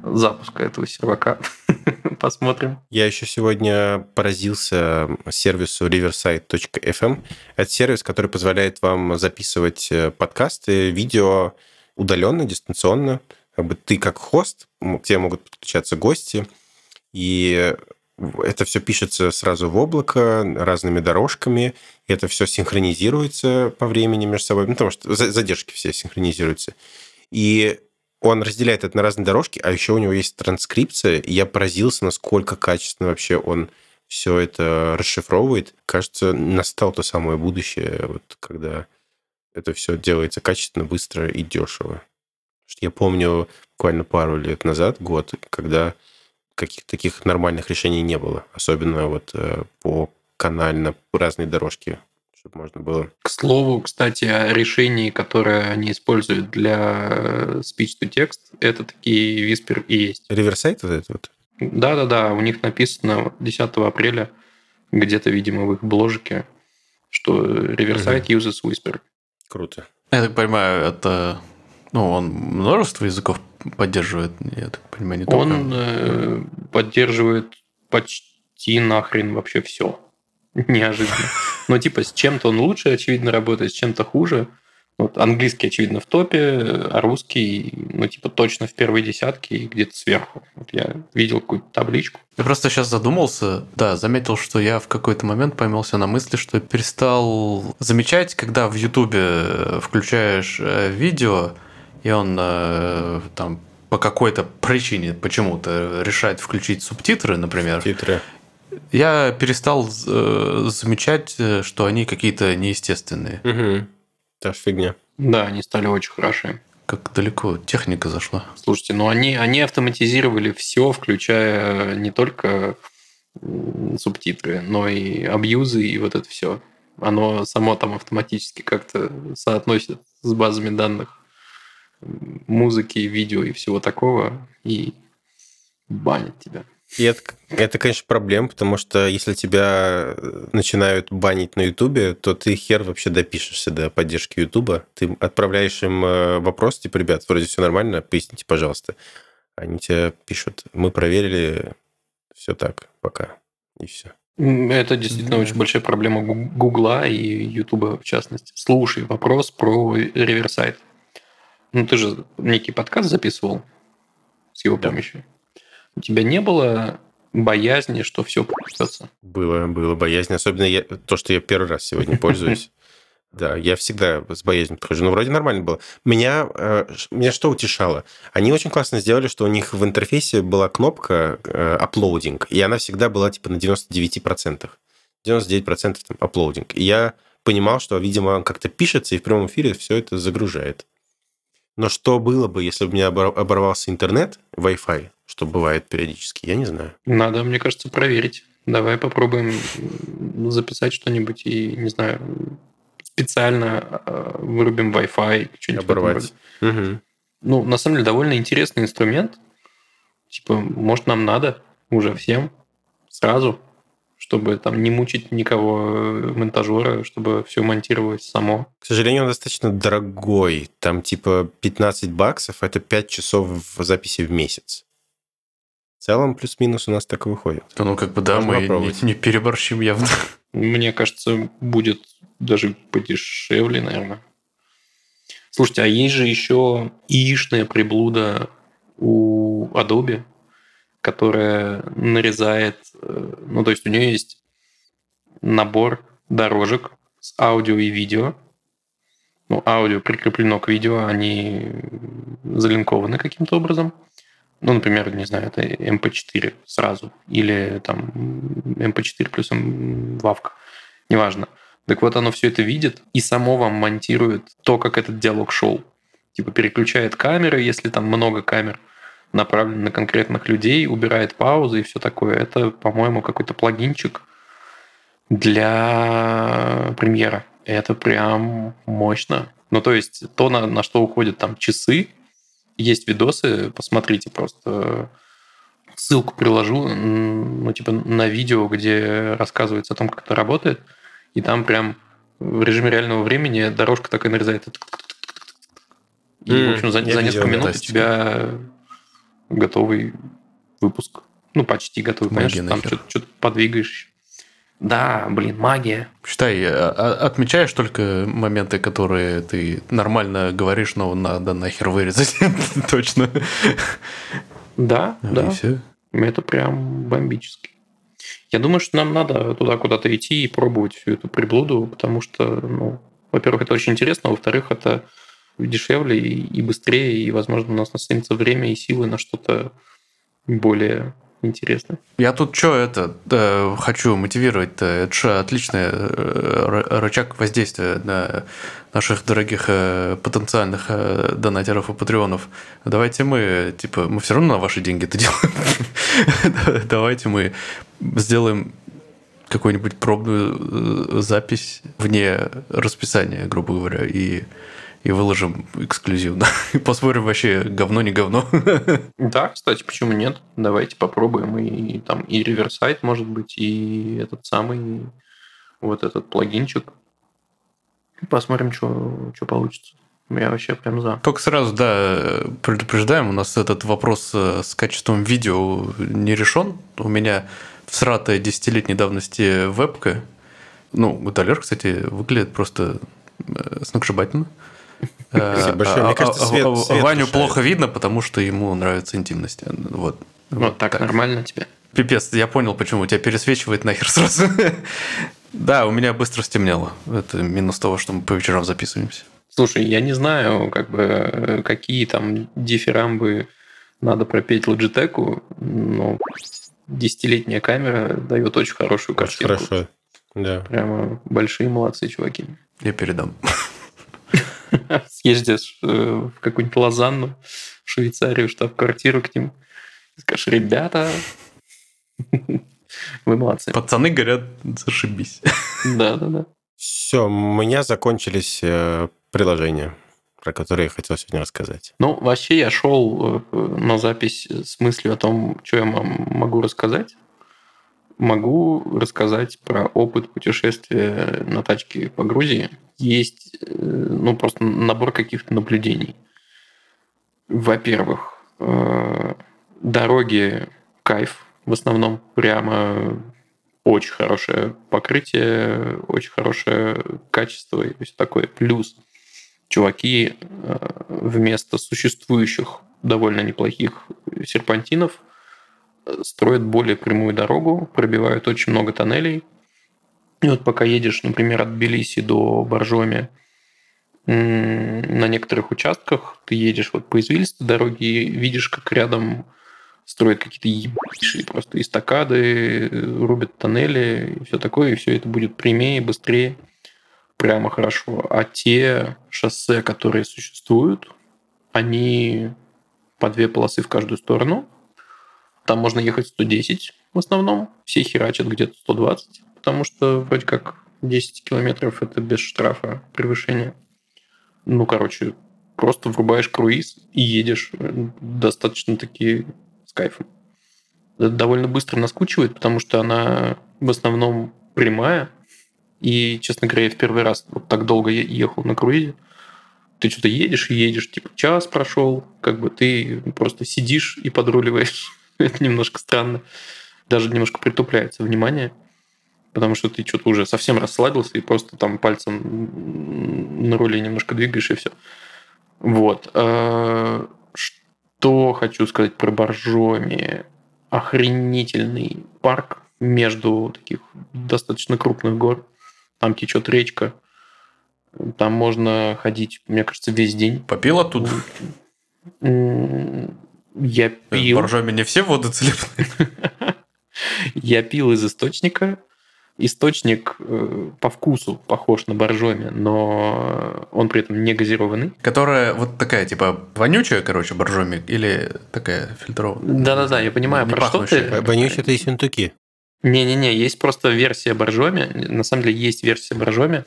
[SPEAKER 2] запуска этого сервака. (laughs) Посмотрим.
[SPEAKER 1] Я еще сегодня поразился сервису riverside.fm. Это сервис, который позволяет вам записывать э, подкасты, видео удаленно, дистанционно. Как бы ты как хост, к тебе могут подключаться гости, и это все пишется сразу в облако разными дорожками, это все синхронизируется по времени между собой, ну, потому что задержки все синхронизируются. И он разделяет это на разные дорожки, а еще у него есть транскрипция, и я поразился, насколько качественно вообще он все это расшифровывает. Кажется, настало то самое будущее, вот когда это все делается качественно, быстро и дешево. Я помню буквально пару лет назад, год, когда каких-то таких нормальных решений не было. Особенно вот э, по канально разные дорожки чтобы можно было...
[SPEAKER 2] К слову, кстати, о решении, которое они используют для э, speech-to-text, это такие Whisper и есть.
[SPEAKER 1] Реверсайт вот этот вот?
[SPEAKER 2] Да-да-да, у них написано 10 апреля, где-то, видимо, в их бложике, что Riverside угу. uses Whisper.
[SPEAKER 1] Круто.
[SPEAKER 3] Я так понимаю, это... Ну, он множество языков поддерживает, я так понимаю, не только...
[SPEAKER 2] Он э, поддерживает почти нахрен вообще все. (laughs) Неожиданно. Но типа с чем-то он лучше, очевидно, работает, с чем-то хуже. Вот английский, очевидно, в топе, а русский, ну, типа, точно в первой десятке и где-то сверху. Вот я видел какую-то табличку.
[SPEAKER 3] Я просто сейчас задумался, да, заметил, что я в какой-то момент поймался на мысли, что перестал замечать, когда в Ютубе включаешь э, видео, и он э, там по какой-то причине почему-то решает включить субтитры, например.
[SPEAKER 1] Титры
[SPEAKER 3] я перестал э, замечать, э, что они какие-то неестественные.
[SPEAKER 1] Угу. Та же фигня.
[SPEAKER 2] Да, они стали очень хороши.
[SPEAKER 3] Как далеко техника зашла.
[SPEAKER 2] Слушайте, ну они, они автоматизировали все, включая не только субтитры, но и абьюзы и вот это все. Оно само там автоматически как-то соотносит с базами данных музыки, видео и всего такого и банит тебя.
[SPEAKER 1] И это, это, конечно, проблема, потому что если тебя э, начинают банить на Ютубе, то ты хер вообще допишешься до поддержки Ютуба. Ты отправляешь им э, вопрос, типа, ребят, вроде все нормально, поясните, пожалуйста. Они тебе пишут, мы проверили, все так, пока, и все.
[SPEAKER 2] Это действительно да. очень большая проблема Гугла и Ютуба в частности. Слушай, вопрос про реверсайт. Ну, ты же некий подкаст записывал с его да. помощью у тебя не было боязни, что все придется.
[SPEAKER 1] Было, было боязнь. Особенно я, то, что я первый раз сегодня пользуюсь. (laughs) Да, я всегда с боязнью подхожу. Ну, вроде нормально было. Меня, э, меня что утешало? Они очень классно сделали, что у них в интерфейсе была кнопка э, uploading, и она всегда была типа на 99%. 99% там uploading. И я понимал, что, видимо, он как-то пишется, и в прямом эфире все это загружает. Но что было бы, если бы у меня оборвался интернет, Wi-Fi, что бывает периодически, я не знаю.
[SPEAKER 2] Надо, мне кажется, проверить. Давай попробуем записать что-нибудь и, не знаю, специально э, вырубим Wi-Fi,
[SPEAKER 1] что-нибудь Оборвать. Угу.
[SPEAKER 2] Ну, на самом деле, довольно интересный инструмент. Типа, может, нам надо уже всем сразу, чтобы там не мучить никого э, монтажера, чтобы все монтировать само.
[SPEAKER 1] К сожалению, он достаточно дорогой. Там типа 15 баксов, это 5 часов в записи в месяц. В целом, плюс-минус у нас так и выходит.
[SPEAKER 3] Ну, как бы, да, Можно мы не, не переборщим явно.
[SPEAKER 2] Мне кажется, будет даже подешевле, наверное. Слушайте, а есть же еще яичная приблуда у Adobe, которая нарезает, э, ну, то есть у нее есть набор дорожек с аудио и видео. Ну, аудио прикреплено к видео, они залинкованы каким-то образом. Ну, например, не знаю, это MP4 сразу. Или там MP4 плюс вавка. Неважно. Так вот, оно все это видит и само вам монтирует то, как этот диалог шел. Типа переключает камеры, если там много камер направлено на конкретных людей, убирает паузы и все такое. Это, по-моему, какой-то плагинчик для премьера. Это прям мощно. Ну, то есть то, на, на что уходят там часы, есть видосы, посмотрите просто. Ссылку приложу, ну, типа на видео, где рассказывается о том, как это работает – и там прям в режиме реального времени дорожка такая нарезает. И, mm, в общем, за, за несколько минут у тебя готовый выпуск. Ну, почти готовый. Магия Конечно, там что-то, что-то подвигаешь. Да, блин, магия.
[SPEAKER 3] Считай, а, а, отмечаешь только моменты, которые ты нормально говоришь, но надо нахер вырезать. (laughs) Точно.
[SPEAKER 2] Да, да. Это прям бомбически. Я думаю, что нам надо туда куда-то идти и пробовать всю эту приблуду, потому что, ну, во-первых, это очень интересно, а во-вторых, это дешевле и быстрее, и, возможно, у нас останется время и силы на что-то более интересно.
[SPEAKER 3] Я тут что это да, хочу мотивировать. -то. Это же отличный э, рычаг воздействия на наших дорогих э, потенциальных э, донатеров и патреонов. Давайте мы, типа, мы все равно на ваши деньги это делаем. (laughs) Давайте мы сделаем какую-нибудь пробную запись вне расписания, грубо говоря, и и выложим эксклюзивно. (laughs) И посмотрим вообще, говно не говно. (laughs)
[SPEAKER 2] Да, кстати, почему нет? Давайте попробуем. И там и реверсайт, может быть, и этот самый вот этот плагинчик. Посмотрим, что, получится. Я вообще прям за.
[SPEAKER 3] Только сразу, да, предупреждаем, у нас этот вопрос э, с качеством видео не решен. У меня всратая десятилетней давности вебка. Ну, Гуталер, кстати, выглядит просто э, сногсшибательно.
[SPEAKER 1] Спасибо большое. Мне кажется, свет,
[SPEAKER 3] а, свет Ваню плохо видно, потому что ему нравится интимность. Вот.
[SPEAKER 2] Вот, вот так, так нормально тебе?
[SPEAKER 3] Пипец, я понял, почему. Тебя пересвечивает нахер сразу. (laughs) да, у меня быстро стемнело. Это минус того, что мы по вечерам записываемся.
[SPEAKER 2] Слушай, я не знаю, как бы, какие там дифирамбы надо пропеть Logitech, но десятилетняя камера дает очень хорошую картинку.
[SPEAKER 1] Очень хорошо, да.
[SPEAKER 2] Прямо большие молодцы, чуваки.
[SPEAKER 3] Я передам. (laughs) (laughs)
[SPEAKER 2] съездишь э, в какую-нибудь Лозанну, в Швейцарию, штаб-квартиру к ним, и скажешь, ребята, (laughs) вы молодцы.
[SPEAKER 3] Пацаны говорят, зашибись. (laughs)
[SPEAKER 2] Да, да, да.
[SPEAKER 1] Все, у меня закончились э, приложения, про которые я хотел сегодня рассказать.
[SPEAKER 2] Ну, вообще я шел э, на запись с мыслью о том, что я могу рассказать. Могу рассказать про опыт путешествия на тачке по Грузии – есть э, ну, просто набор каких-то наблюдений. Во-первых, э, дороги кайф в основном. Прямо очень хорошее покрытие, очень хорошее качество и все такое. Плюс чуваки э, вместо существующих довольно неплохих серпантинов строят более прямую дорогу, пробивают очень много тоннелей. И вот пока едешь, например, от Тбилиси до Боржоми, на некоторых участках ты едешь вот по извилистой дороге и видишь, как рядом строят какие-то ебейшие просто эстакады, рубят тоннели и все такое, и все это будет прямее, быстрее, прямо хорошо. А те шоссе, которые существуют, они по две полосы в каждую сторону. Там можно ехать 110 в основном. Все херачат где-то 120, потому что вроде как 10 километров это без штрафа превышение. Ну, короче, просто врубаешь круиз и едешь достаточно таки с кайфом. Это довольно быстро наскучивает, потому что она в основном прямая. И, честно говоря, я в первый раз вот так долго ехал на круизе ты что-то едешь и едешь, типа час прошел, как бы ты просто сидишь и подруливаешь. (laughs) Это немножко странно. Даже немножко притупляется внимание, потому что ты что-то уже совсем расслабился и просто там пальцем на руле немножко двигаешь и все. Вот. А, что хочу сказать про Боржоми. Охренительный парк между таких достаточно крупных гор. Там течет речка там можно ходить, мне кажется, весь день.
[SPEAKER 3] Попил оттуда?
[SPEAKER 2] Я пил.
[SPEAKER 3] В Боржоме не все воды целебные. (laughs)
[SPEAKER 2] Я пил из источника. Источник э, по вкусу похож на боржоме, но он при этом не газированный.
[SPEAKER 3] Которая вот такая, типа, вонючая, короче, боржоми, или такая фильтрованная?
[SPEAKER 2] Да-да-да, я понимаю, не про что ты.
[SPEAKER 1] Вонючая – это и синтуки.
[SPEAKER 2] Не-не-не, есть просто версия боржоми. На самом деле есть версия боржоми,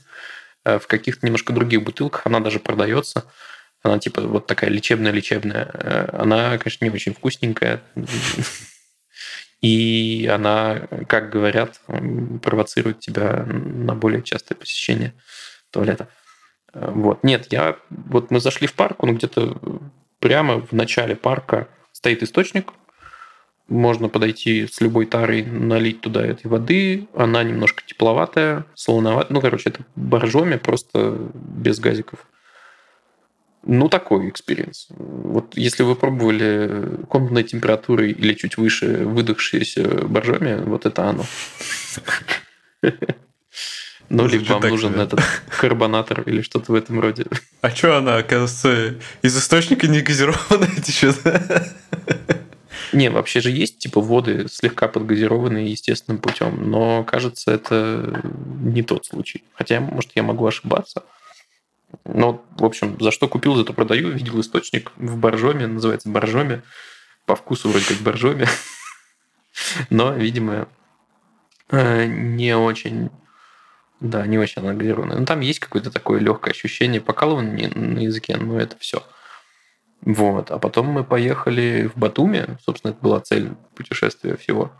[SPEAKER 2] Э, в каких-то немножко других бутылках, она даже продается. Она типа вот такая лечебная-лечебная. Э, она, конечно, не очень вкусненькая. И она, как говорят, провоцирует тебя на более частое посещение туалета. Вот. Нет, я... Вот мы зашли в парк, он где-то прямо в начале парка стоит источник, можно подойти с любой тарой, налить туда этой воды. Она немножко тепловатая, солоноватая. Ну, короче, это боржоми, просто без газиков. Ну, такой experience. Вот если вы пробовали комнатной температурой или чуть выше выдохшиеся боржоми, вот это оно. (laughs) Ну, либо вам нужен этот карбонатор или что-то в этом роде.
[SPEAKER 3] А что она, оказывается, из источника не газированная течет? (laughs)
[SPEAKER 2] Не, вообще же есть типа воды слегка подгазированные естественным путем, но кажется, это не тот случай. Хотя, может, я могу ошибаться. Но, в общем, за что купил, зато продаю. Видел источник в Боржоме, называется Боржоме. По вкусу вроде как Боржоме. (laughs) Но, видимо, э, не очень да, не очень она газированная. Но там есть какое-то такое легкое ощущение покалывания на языке, но это все. Вот. А потом мы поехали в Батуми. Собственно, это была цель путешествия всего.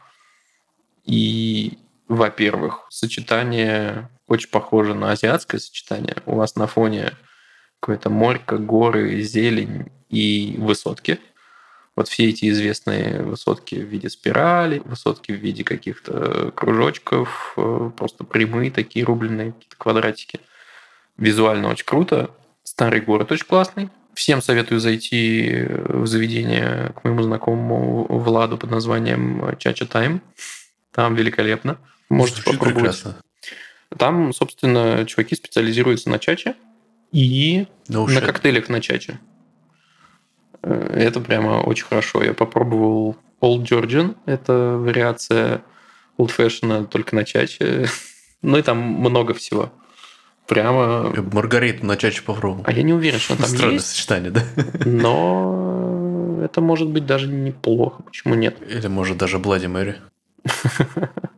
[SPEAKER 2] И, во-первых, сочетание очень похоже на азиатское сочетание. У вас на фоне какое-то морька, горы, зелень и высотки. Вот все эти известные высотки в виде спирали, высотки в виде каких-то кружочков, э, просто прямые такие рубленые какие-то квадратики. Визуально очень круто. Старый город очень классный. Всем советую зайти в заведение к моему знакомому Владу под названием Чача Тайм. Там великолепно. Можете Звучит попробовать. Прекрасно. Там, собственно, чуваки специализируются на чаче и no на коктейлях на чаче. Э, это прямо очень хорошо. Я попробовал Old Georgian. Это вариация Old Fashion только на чаче. (laughs) Ну и там много всего прямо...
[SPEAKER 3] Маргариту на чаче попробовал.
[SPEAKER 2] А я не уверен, что там
[SPEAKER 3] Странное
[SPEAKER 2] есть.
[SPEAKER 3] сочетание, да? (laughs)
[SPEAKER 2] Но это может быть даже неплохо. Почему нет?
[SPEAKER 3] Или может даже Блади Мэри. (laughs)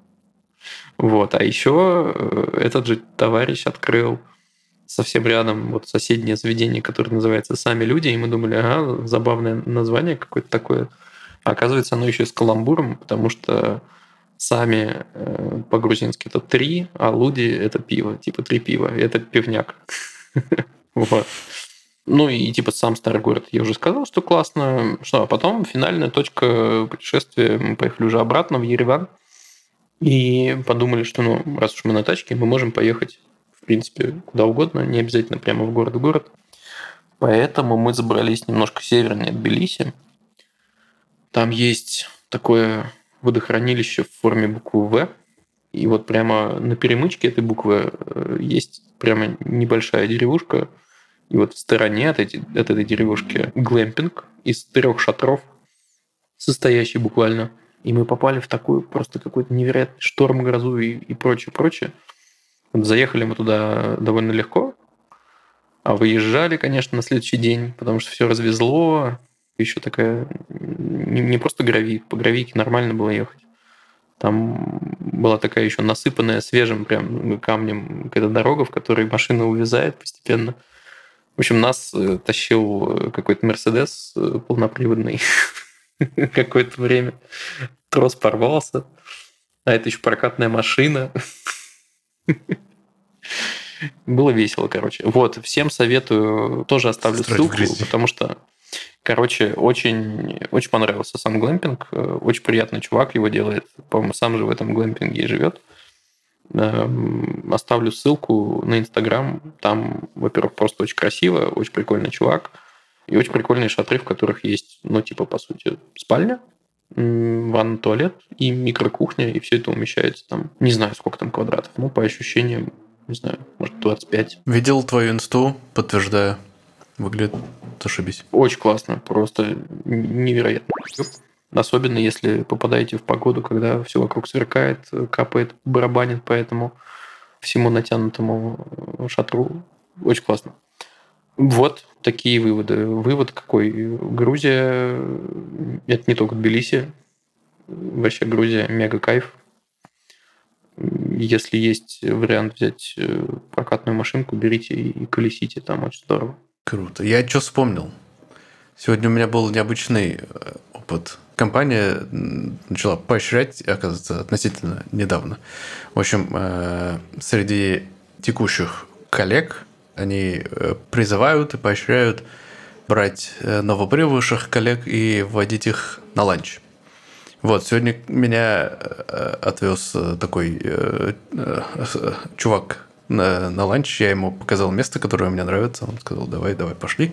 [SPEAKER 2] Вот. А еще э, этот же товарищ открыл совсем рядом вот соседнее заведение, которое называется «Сами люди», и мы думали, ага, забавное название какое-то такое. А оказывается, оно еще и с каламбуром, потому что сами э, по-грузински это три, а луди это пиво, типа три пива, это пивняк. (laughs) Вот. Ну и типа сам старый город я уже сказал, что классно. Что, а потом финальная точка путешествия, мы поехали уже обратно в Ереван. И подумали, что ну, раз уж мы на тачке, мы можем поехать, в принципе, куда угодно, не обязательно прямо в город-город. Поэтому мы забрались немножко севернее от Тбилиси. Там есть такое водохранилище в форме буквы В. И вот прямо на перемычке этой буквы э, есть прямо небольшая деревушка. И вот в стороне от, эти, от этой деревушки глэмпинг из трех шатров, состоящий буквально. И мы попали в такую просто какой-то невероятный шторм, грозу и, и прочее, прочее. Вот заехали мы туда довольно легко, а выезжали, конечно, на следующий день, потому что все развезло. Еще такая не, не просто гравик, по гравике нормально было ехать. Там была такая еще насыпанная свежим прям камнем какая-то дорога, в которой машина увязает постепенно. В общем, нас э, тащил какой-то Мерседес э, полноприводный (laughs) какое-то время. Трос порвался. А это еще прокатная машина. (laughs) Было весело, короче. Вот, всем советую, тоже оставлю ссылку, потому что Короче, очень, очень понравился сам глэмпинг. Э, очень приятный чувак его делает. По-моему, сам же в этом глэмпинге и живет. Эм, оставлю ссылку на Инстаграм. Там, во-первых, просто очень красиво, очень прикольный чувак. И очень прикольные шатры, в которых есть, ну, типа, по сути, спальня, ванна, туалет и микрокухня, и все это умещается там, не знаю, сколько там квадратов, но по ощущениям, не знаю, может, 25.
[SPEAKER 3] Видел твою инсту, подтверждаю. Выглядит ошибись.
[SPEAKER 2] Очень классно, просто невероятно. Особенно если попадаете в погоду, когда все вокруг сверкает, капает, барабанит по этому всему натянутому шатру. Очень классно. Вот такие выводы. Вывод какой? Грузия – это не только Тбилиси. Вообще Грузия – мега кайф. Если есть вариант взять э, прокатную машинку, берите и колесите, там очень здорово.
[SPEAKER 3] Круто. Я что вспомнил? Сегодня у меня был необычный э, опыт. Компания начала поощрять, оказывается, относительно недавно. В общем, э, среди текущих коллег они э, призывают и поощряют брать новоприбывших коллег и вводить их на ланч. Вот, сегодня меня отвез такой чувак на, на ланч, я ему показал место, которое мне нравится. Он сказал, давай, давай, пошли.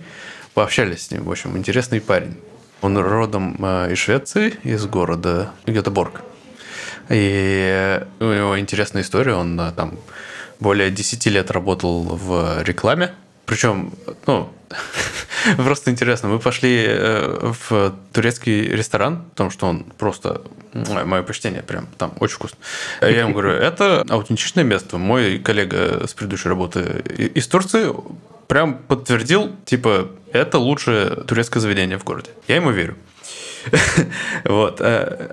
[SPEAKER 3] Пообщались с ним. В общем, интересный парень. Он родом э, из Швеции, из города Гетеборг. И у него интересная история. Он э, там более 10 лет работал в рекламе. Причем, ну, (laughs) просто интересно, мы пошли э, в турецкий ресторан, потому что он просто, мое почтение, прям там очень вкусно. Я ему говорю, это аутентичное место. Мой коллега с предыдущей работы из Турции прям подтвердил, типа, это лучшее турецкое заведение в городе. Я ему верю. (laughs) Вот. Э,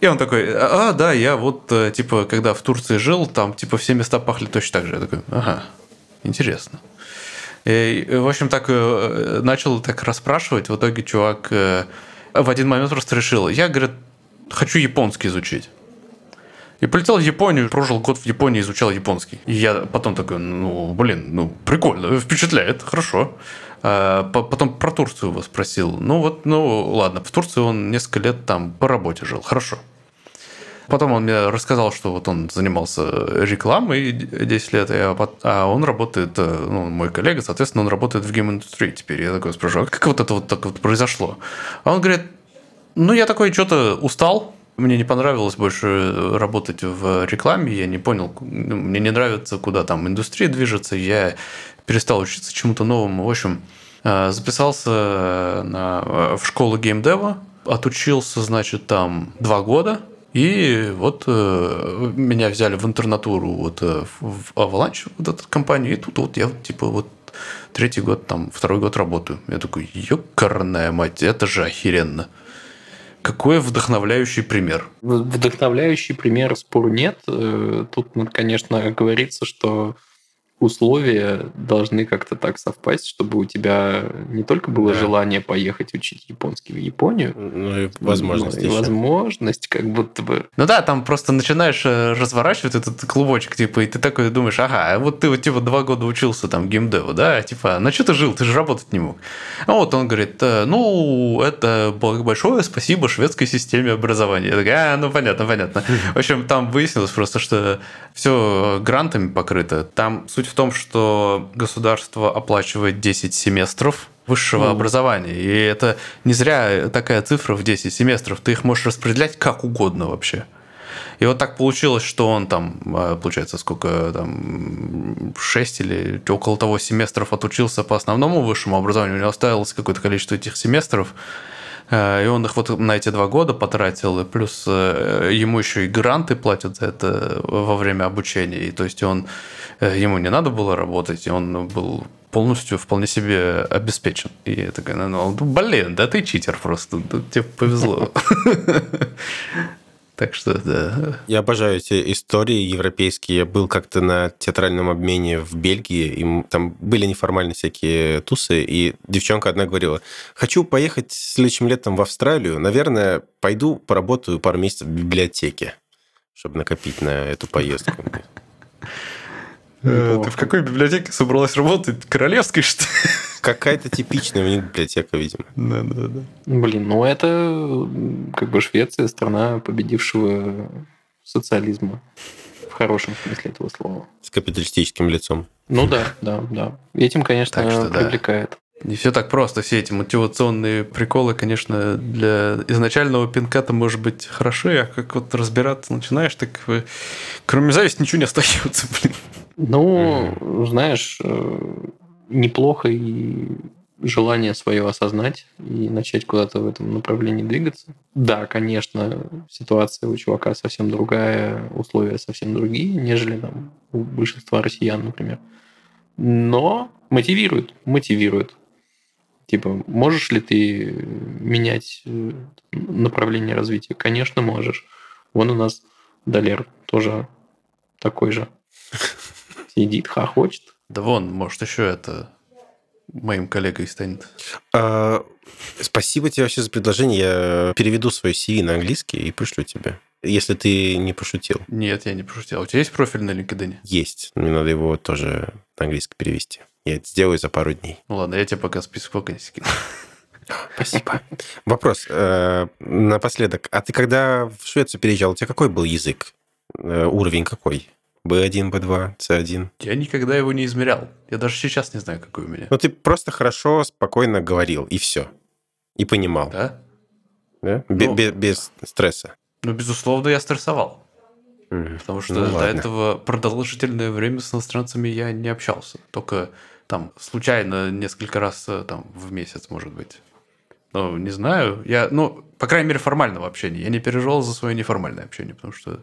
[SPEAKER 3] и он такой, а, да, я вот, э, типа, когда в Турции жил, там, типа, все места пахли точно так же. Я такой, ага, интересно. И, в общем, так э, начал так расспрашивать. В итоге чувак в один момент просто решил, я, говорит, хочу японский изучить. И полетел в Японию, прожил год в Японии, изучал японский. И я потом такой, ну, блин, ну, прикольно, впечатляет, хорошо. А потом про Турцию его спросил. Ну, вот, ну, ладно, в Турции он несколько лет там по работе жил, хорошо. Потом он мне рассказал, что вот он занимался рекламой 10 лет, а он работает, э, ну, мой коллега, соответственно, он работает в гейм-индустрии теперь. Я такой спрашиваю, а как вот это вот так вот произошло? А он говорит, ну, я такой что-то устал, мне не понравилось больше работать в рекламе, я не понял, ну, мне не нравится, куда там индустрия движется, я перестал учиться чему-то новому. В общем, э, записался на, э, в школу геймдева, отучился, значит, там два года, и вот э, меня взяли в интернатуру вот э, в Avalanche, вот эту компанию, и тут вот я типа вот третий год, там, второй год работаю. Я такой, ёкарная мать, это же охеренно. Какой вдохновляющий пример.
[SPEAKER 2] Вдохновляющий пример, спору нет. Э, тут, конечно, говорится, что условия должны как-то так совпасть, чтобы у тебя не только было да. желание поехать учить японский в Японию,
[SPEAKER 1] ну и возможность.
[SPEAKER 2] Но и возможность, как будто бы.
[SPEAKER 3] Ну да, там просто начинаешь э, разворачивать этот клубочек, типа, и ты такой думаешь, ага, вот ты вот типа два года учился там геймдеву, да, типа, на что ты жил, ты же работать не мог. А вот он говорит, «Э, ну, это большое спасибо шведской системе образования. Я такой, а, ну понятно, понятно. В общем, там выяснилось просто, что все грантами покрыто. Там суть в том, что государство оплачивает 10 семестров высшего mm. образования. И это не зря такая цифра в 10 семестров. Ты их можешь распределять как угодно вообще. И вот так получилось, что он там, а, получается, сколько там, 6 или около того семестров отучился по основному высшему образованию, у него оставилось какое-то количество этих семестров, и он их вот на эти два года потратил, и плюс э, ему еще и гранты платят за это во время обучения. И то есть он, э, ему не надо было работать, и он был полностью вполне себе обеспечен. И я такая, ну, ну блин, да ты читер просто, тебе повезло. (laughs) Так что, да.
[SPEAKER 1] Я обожаю эти истории европейские. Я был как-то на театральном обмене в Бельгии, и там были неформальные всякие тусы, и девчонка одна говорила, хочу поехать следующим летом в Австралию, наверное, пойду поработаю пару месяцев в библиотеке, чтобы накопить на эту поездку. (laughs)
[SPEAKER 3] Э, ты в какой библиотеке собралась работать? Королевской, что ли?
[SPEAKER 1] Какая-то типичная у них библиотека, видимо.
[SPEAKER 3] Да, да, да.
[SPEAKER 2] Блин, ну это как бы Швеция, страна победившего социализма. В хорошем смысле этого слова.
[SPEAKER 1] С капиталистическим лицом.
[SPEAKER 2] Ну да, да, да. Этим, конечно, так что, привлекает.
[SPEAKER 3] Да. Не все так просто. Все эти мотивационные приколы, конечно, для изначального пинка-то может быть хороши, а как вот разбираться начинаешь, так кроме зависти ничего не остается, блин.
[SPEAKER 2] Ну, mm знаешь, э, неплохо и желание свое осознать и начать куда-то в этом направлении двигаться. Да, конечно, ситуация у чувака совсем другая, условия совсем другие, нежели там у большинства россиян, например. Но мотивирует, мотивирует. Типа, можешь ли ты менять э, направление развития? Конечно, можешь. Вон у нас Далер тоже такой же. (laughs) Сидит, хохочет.
[SPEAKER 3] Да вон, может, еще это моим коллегой станет.
[SPEAKER 1] А, спасибо тебе вообще за предложение. Я переведу свой CV на английский и пришлю тебе. Если ты не пошутил.
[SPEAKER 3] Нет, я не пошутил. А у тебя есть профиль на LinkedIn?
[SPEAKER 1] Есть. Мне надо его тоже на английский перевести. Я это сделаю за пару дней.
[SPEAKER 3] Ну ладно, я тебе пока список вакансий кину. (laughs)
[SPEAKER 1] Спасибо. Вопрос э, напоследок. А ты когда в Швецию переезжал, у тебя какой был язык? Э, уровень какой? B1, B2, C1?
[SPEAKER 3] Я никогда его не измерял. Я даже сейчас не знаю, какой у меня.
[SPEAKER 1] Ну, ты просто хорошо, спокойно говорил, и все. И понимал.
[SPEAKER 3] Да?
[SPEAKER 1] Да? Ну, без, без стресса.
[SPEAKER 3] Ну, безусловно, я стрессовал. Mm. Потому что ну, до ладно. этого продолжительное время с иностранцами я не общался. Только там случайно несколько раз э, там в месяц, может быть. Ну, не знаю. Я, ну, по крайней мере, формального общения. Я не переживал за свое неформальное общение, потому что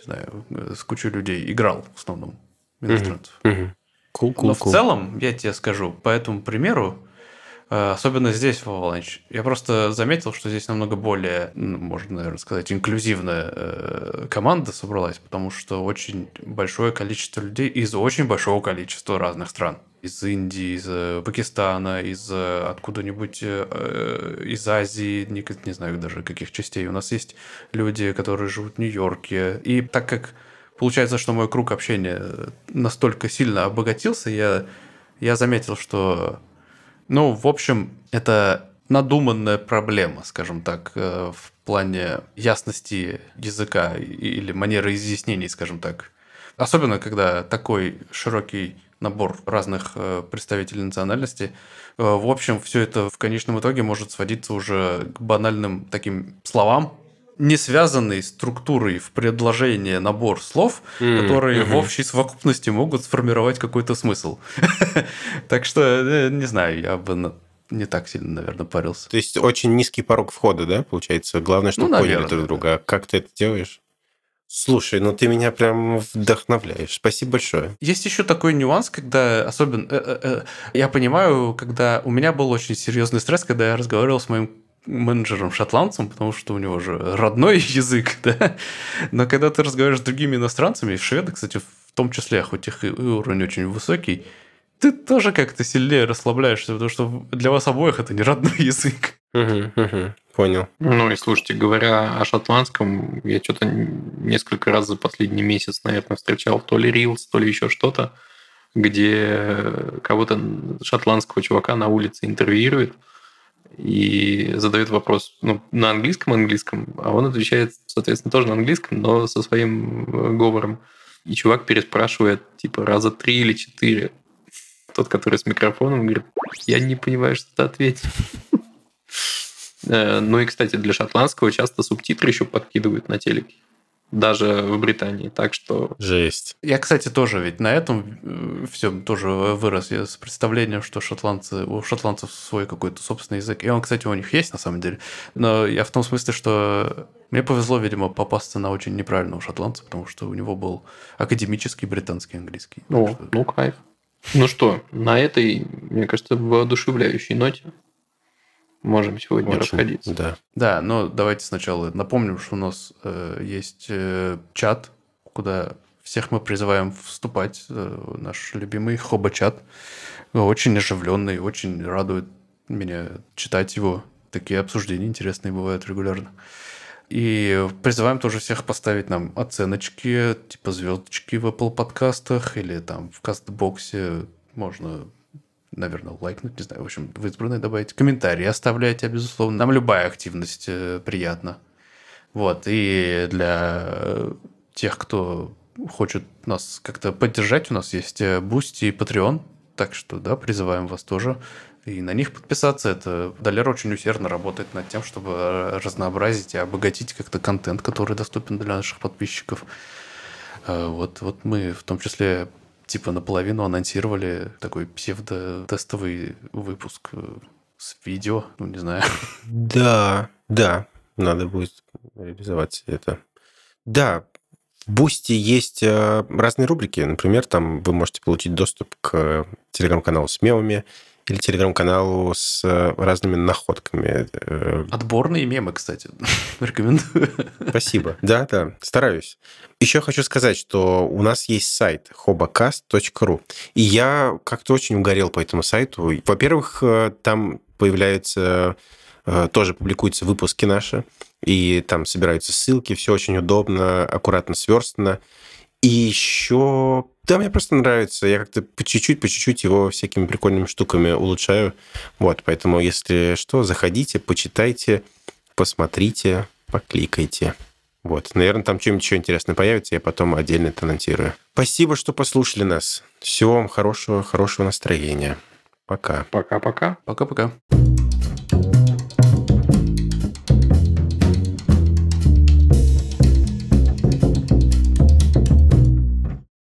[SPEAKER 3] не знаю, э, с кучей людей играл в основном иностранцев.
[SPEAKER 1] Mm-hmm. Cool, cool,
[SPEAKER 3] Но
[SPEAKER 1] cool.
[SPEAKER 3] в целом, я тебе скажу, по этому примеру, э, особенно здесь, в Avalanche, я просто заметил, что здесь намного более, ну, можно, наверное, сказать, инклюзивная э, команда собралась, потому что очень большое количество людей из очень большого количества разных стран из Индии, из э, Пакистана, из э, откуда-нибудь э, из Азии, не, не знаю даже каких частей. У нас есть люди, которые живут в Нью-Йорке. И так как получается, что мой круг общения настолько сильно обогатился, я, я заметил, что, ну, в общем, это надуманная проблема, скажем так, в плане ясности языка или манеры изъяснений, скажем так. Особенно, когда такой широкий набор разных э, представителей национальности. Э, в общем, все это в конечном итоге может сводиться уже к банальным таким словам, не связанный структурой в предложении набор слов, mm, которые mm-hmm. в общей совокупности могут сформировать какой-то смысл. (laughs) Так что, э, не знаю, я бы не так сильно, наверное, парился.
[SPEAKER 1] То есть очень низкий порог входа, да, получается? Главное, чтобы ну, поняли друг друга. А как ты это делаешь? Слушай, ну ты меня прям вдохновляешь. Спасибо большое.
[SPEAKER 3] Есть еще такой нюанс, когда особенно... Э, э, э, я понимаю, когда у меня был очень серьезный стресс, когда я разговаривал с моим менеджером шотландцем, потому что у него же родной (laughs) язык, да. Но когда ты разговариваешь с другими иностранцами, шведы, кстати, в том числе, хоть их уровень очень высокий, ты тоже как-то сильнее расслабляешься, потому что для вас обоих это не родной (laughs) язык.
[SPEAKER 1] Угу, угу. Понял.
[SPEAKER 2] Ну и слушайте, говоря о шотландском, я что-то несколько раз за последний месяц, наверное, встречал то ли Reels, то ли еще что-то, где кого-то шотландского чувака на улице интервьюирует и задает вопрос ну, на английском английском, а он отвечает, соответственно, тоже на английском, но со своим э, говором. И чувак переспрашивает, типа, раза три или четыре. Тот, который с микрофоном, говорит, я не понимаю, что ты ответил. Э, ну и, кстати, для шотландского часто субтитры еще подкидывают на телеке даже в Британии. Так что...
[SPEAKER 1] Жесть.
[SPEAKER 3] Я, кстати, тоже ведь на этом э, все тоже вырос я с представлением, что шотландцы, у шотландцев свой какой-то собственный язык. И он, кстати, у них есть на самом деле. Но я в том смысле, что мне повезло, видимо, попасться на очень неправильного шотландца, потому что у него был академический британский английский.
[SPEAKER 2] О,
[SPEAKER 3] что...
[SPEAKER 2] ну кайф. Ну что, на этой, мне кажется, воодушевляющей ноте можем сегодня Очень, расходиться.
[SPEAKER 1] Да.
[SPEAKER 3] Да, но давайте сначала напомним, что у нас э, есть э, чат, куда всех мы призываем вступать. Э, наш любимый хоба-чат. Очень оживленный, очень радует меня читать его. Такие обсуждения интересные бывают регулярно. И призываем тоже всех поставить нам оценочки, типа звездочки в Apple подкастах или там в кастбоксе. Можно наверное, лайкнуть, не знаю, в общем, в избранные добавить. Комментарии оставляйте, безусловно. Нам любая активность э, приятна. Вот, и для тех, кто хочет нас как-то поддержать, у нас есть Бусти и Patreon, так что, да, призываем вас тоже и на них подписаться. Это Долер очень усердно работает над тем, чтобы разнообразить и обогатить как-то контент, который доступен для наших подписчиков. Э, вот, вот мы в том числе типа наполовину анонсировали такой псевдо-тестовый выпуск э, с видео, ну, не знаю.
[SPEAKER 1] Да, да, надо будет реализовать это. Да, в Бусти есть э, разные рубрики. Например, там вы можете получить доступ к телеграм-каналу с мемами, или телеграм-каналу с э, разными находками.
[SPEAKER 3] Э. Отборные мемы, кстати, (laughs) рекомендую.
[SPEAKER 1] Спасибо. Да, да, стараюсь. Еще хочу сказать, что у нас есть сайт hobocast.ru, и я как-то очень угорел по этому сайту. Во-первых, э, там появляются тоже публикуются выпуски наши, и там собираются ссылки, все очень удобно, аккуратно сверстано. И еще да, мне просто нравится. Я как-то по чуть-чуть, по чуть-чуть его всякими прикольными штуками улучшаю. Вот, поэтому, если что, заходите, почитайте, посмотрите, покликайте. Вот, наверное, там что-нибудь еще интересное появится, я потом отдельно это анонсирую. Спасибо, что послушали нас. Всего вам хорошего, хорошего настроения. Пока.
[SPEAKER 2] Пока-пока.
[SPEAKER 3] Пока-пока.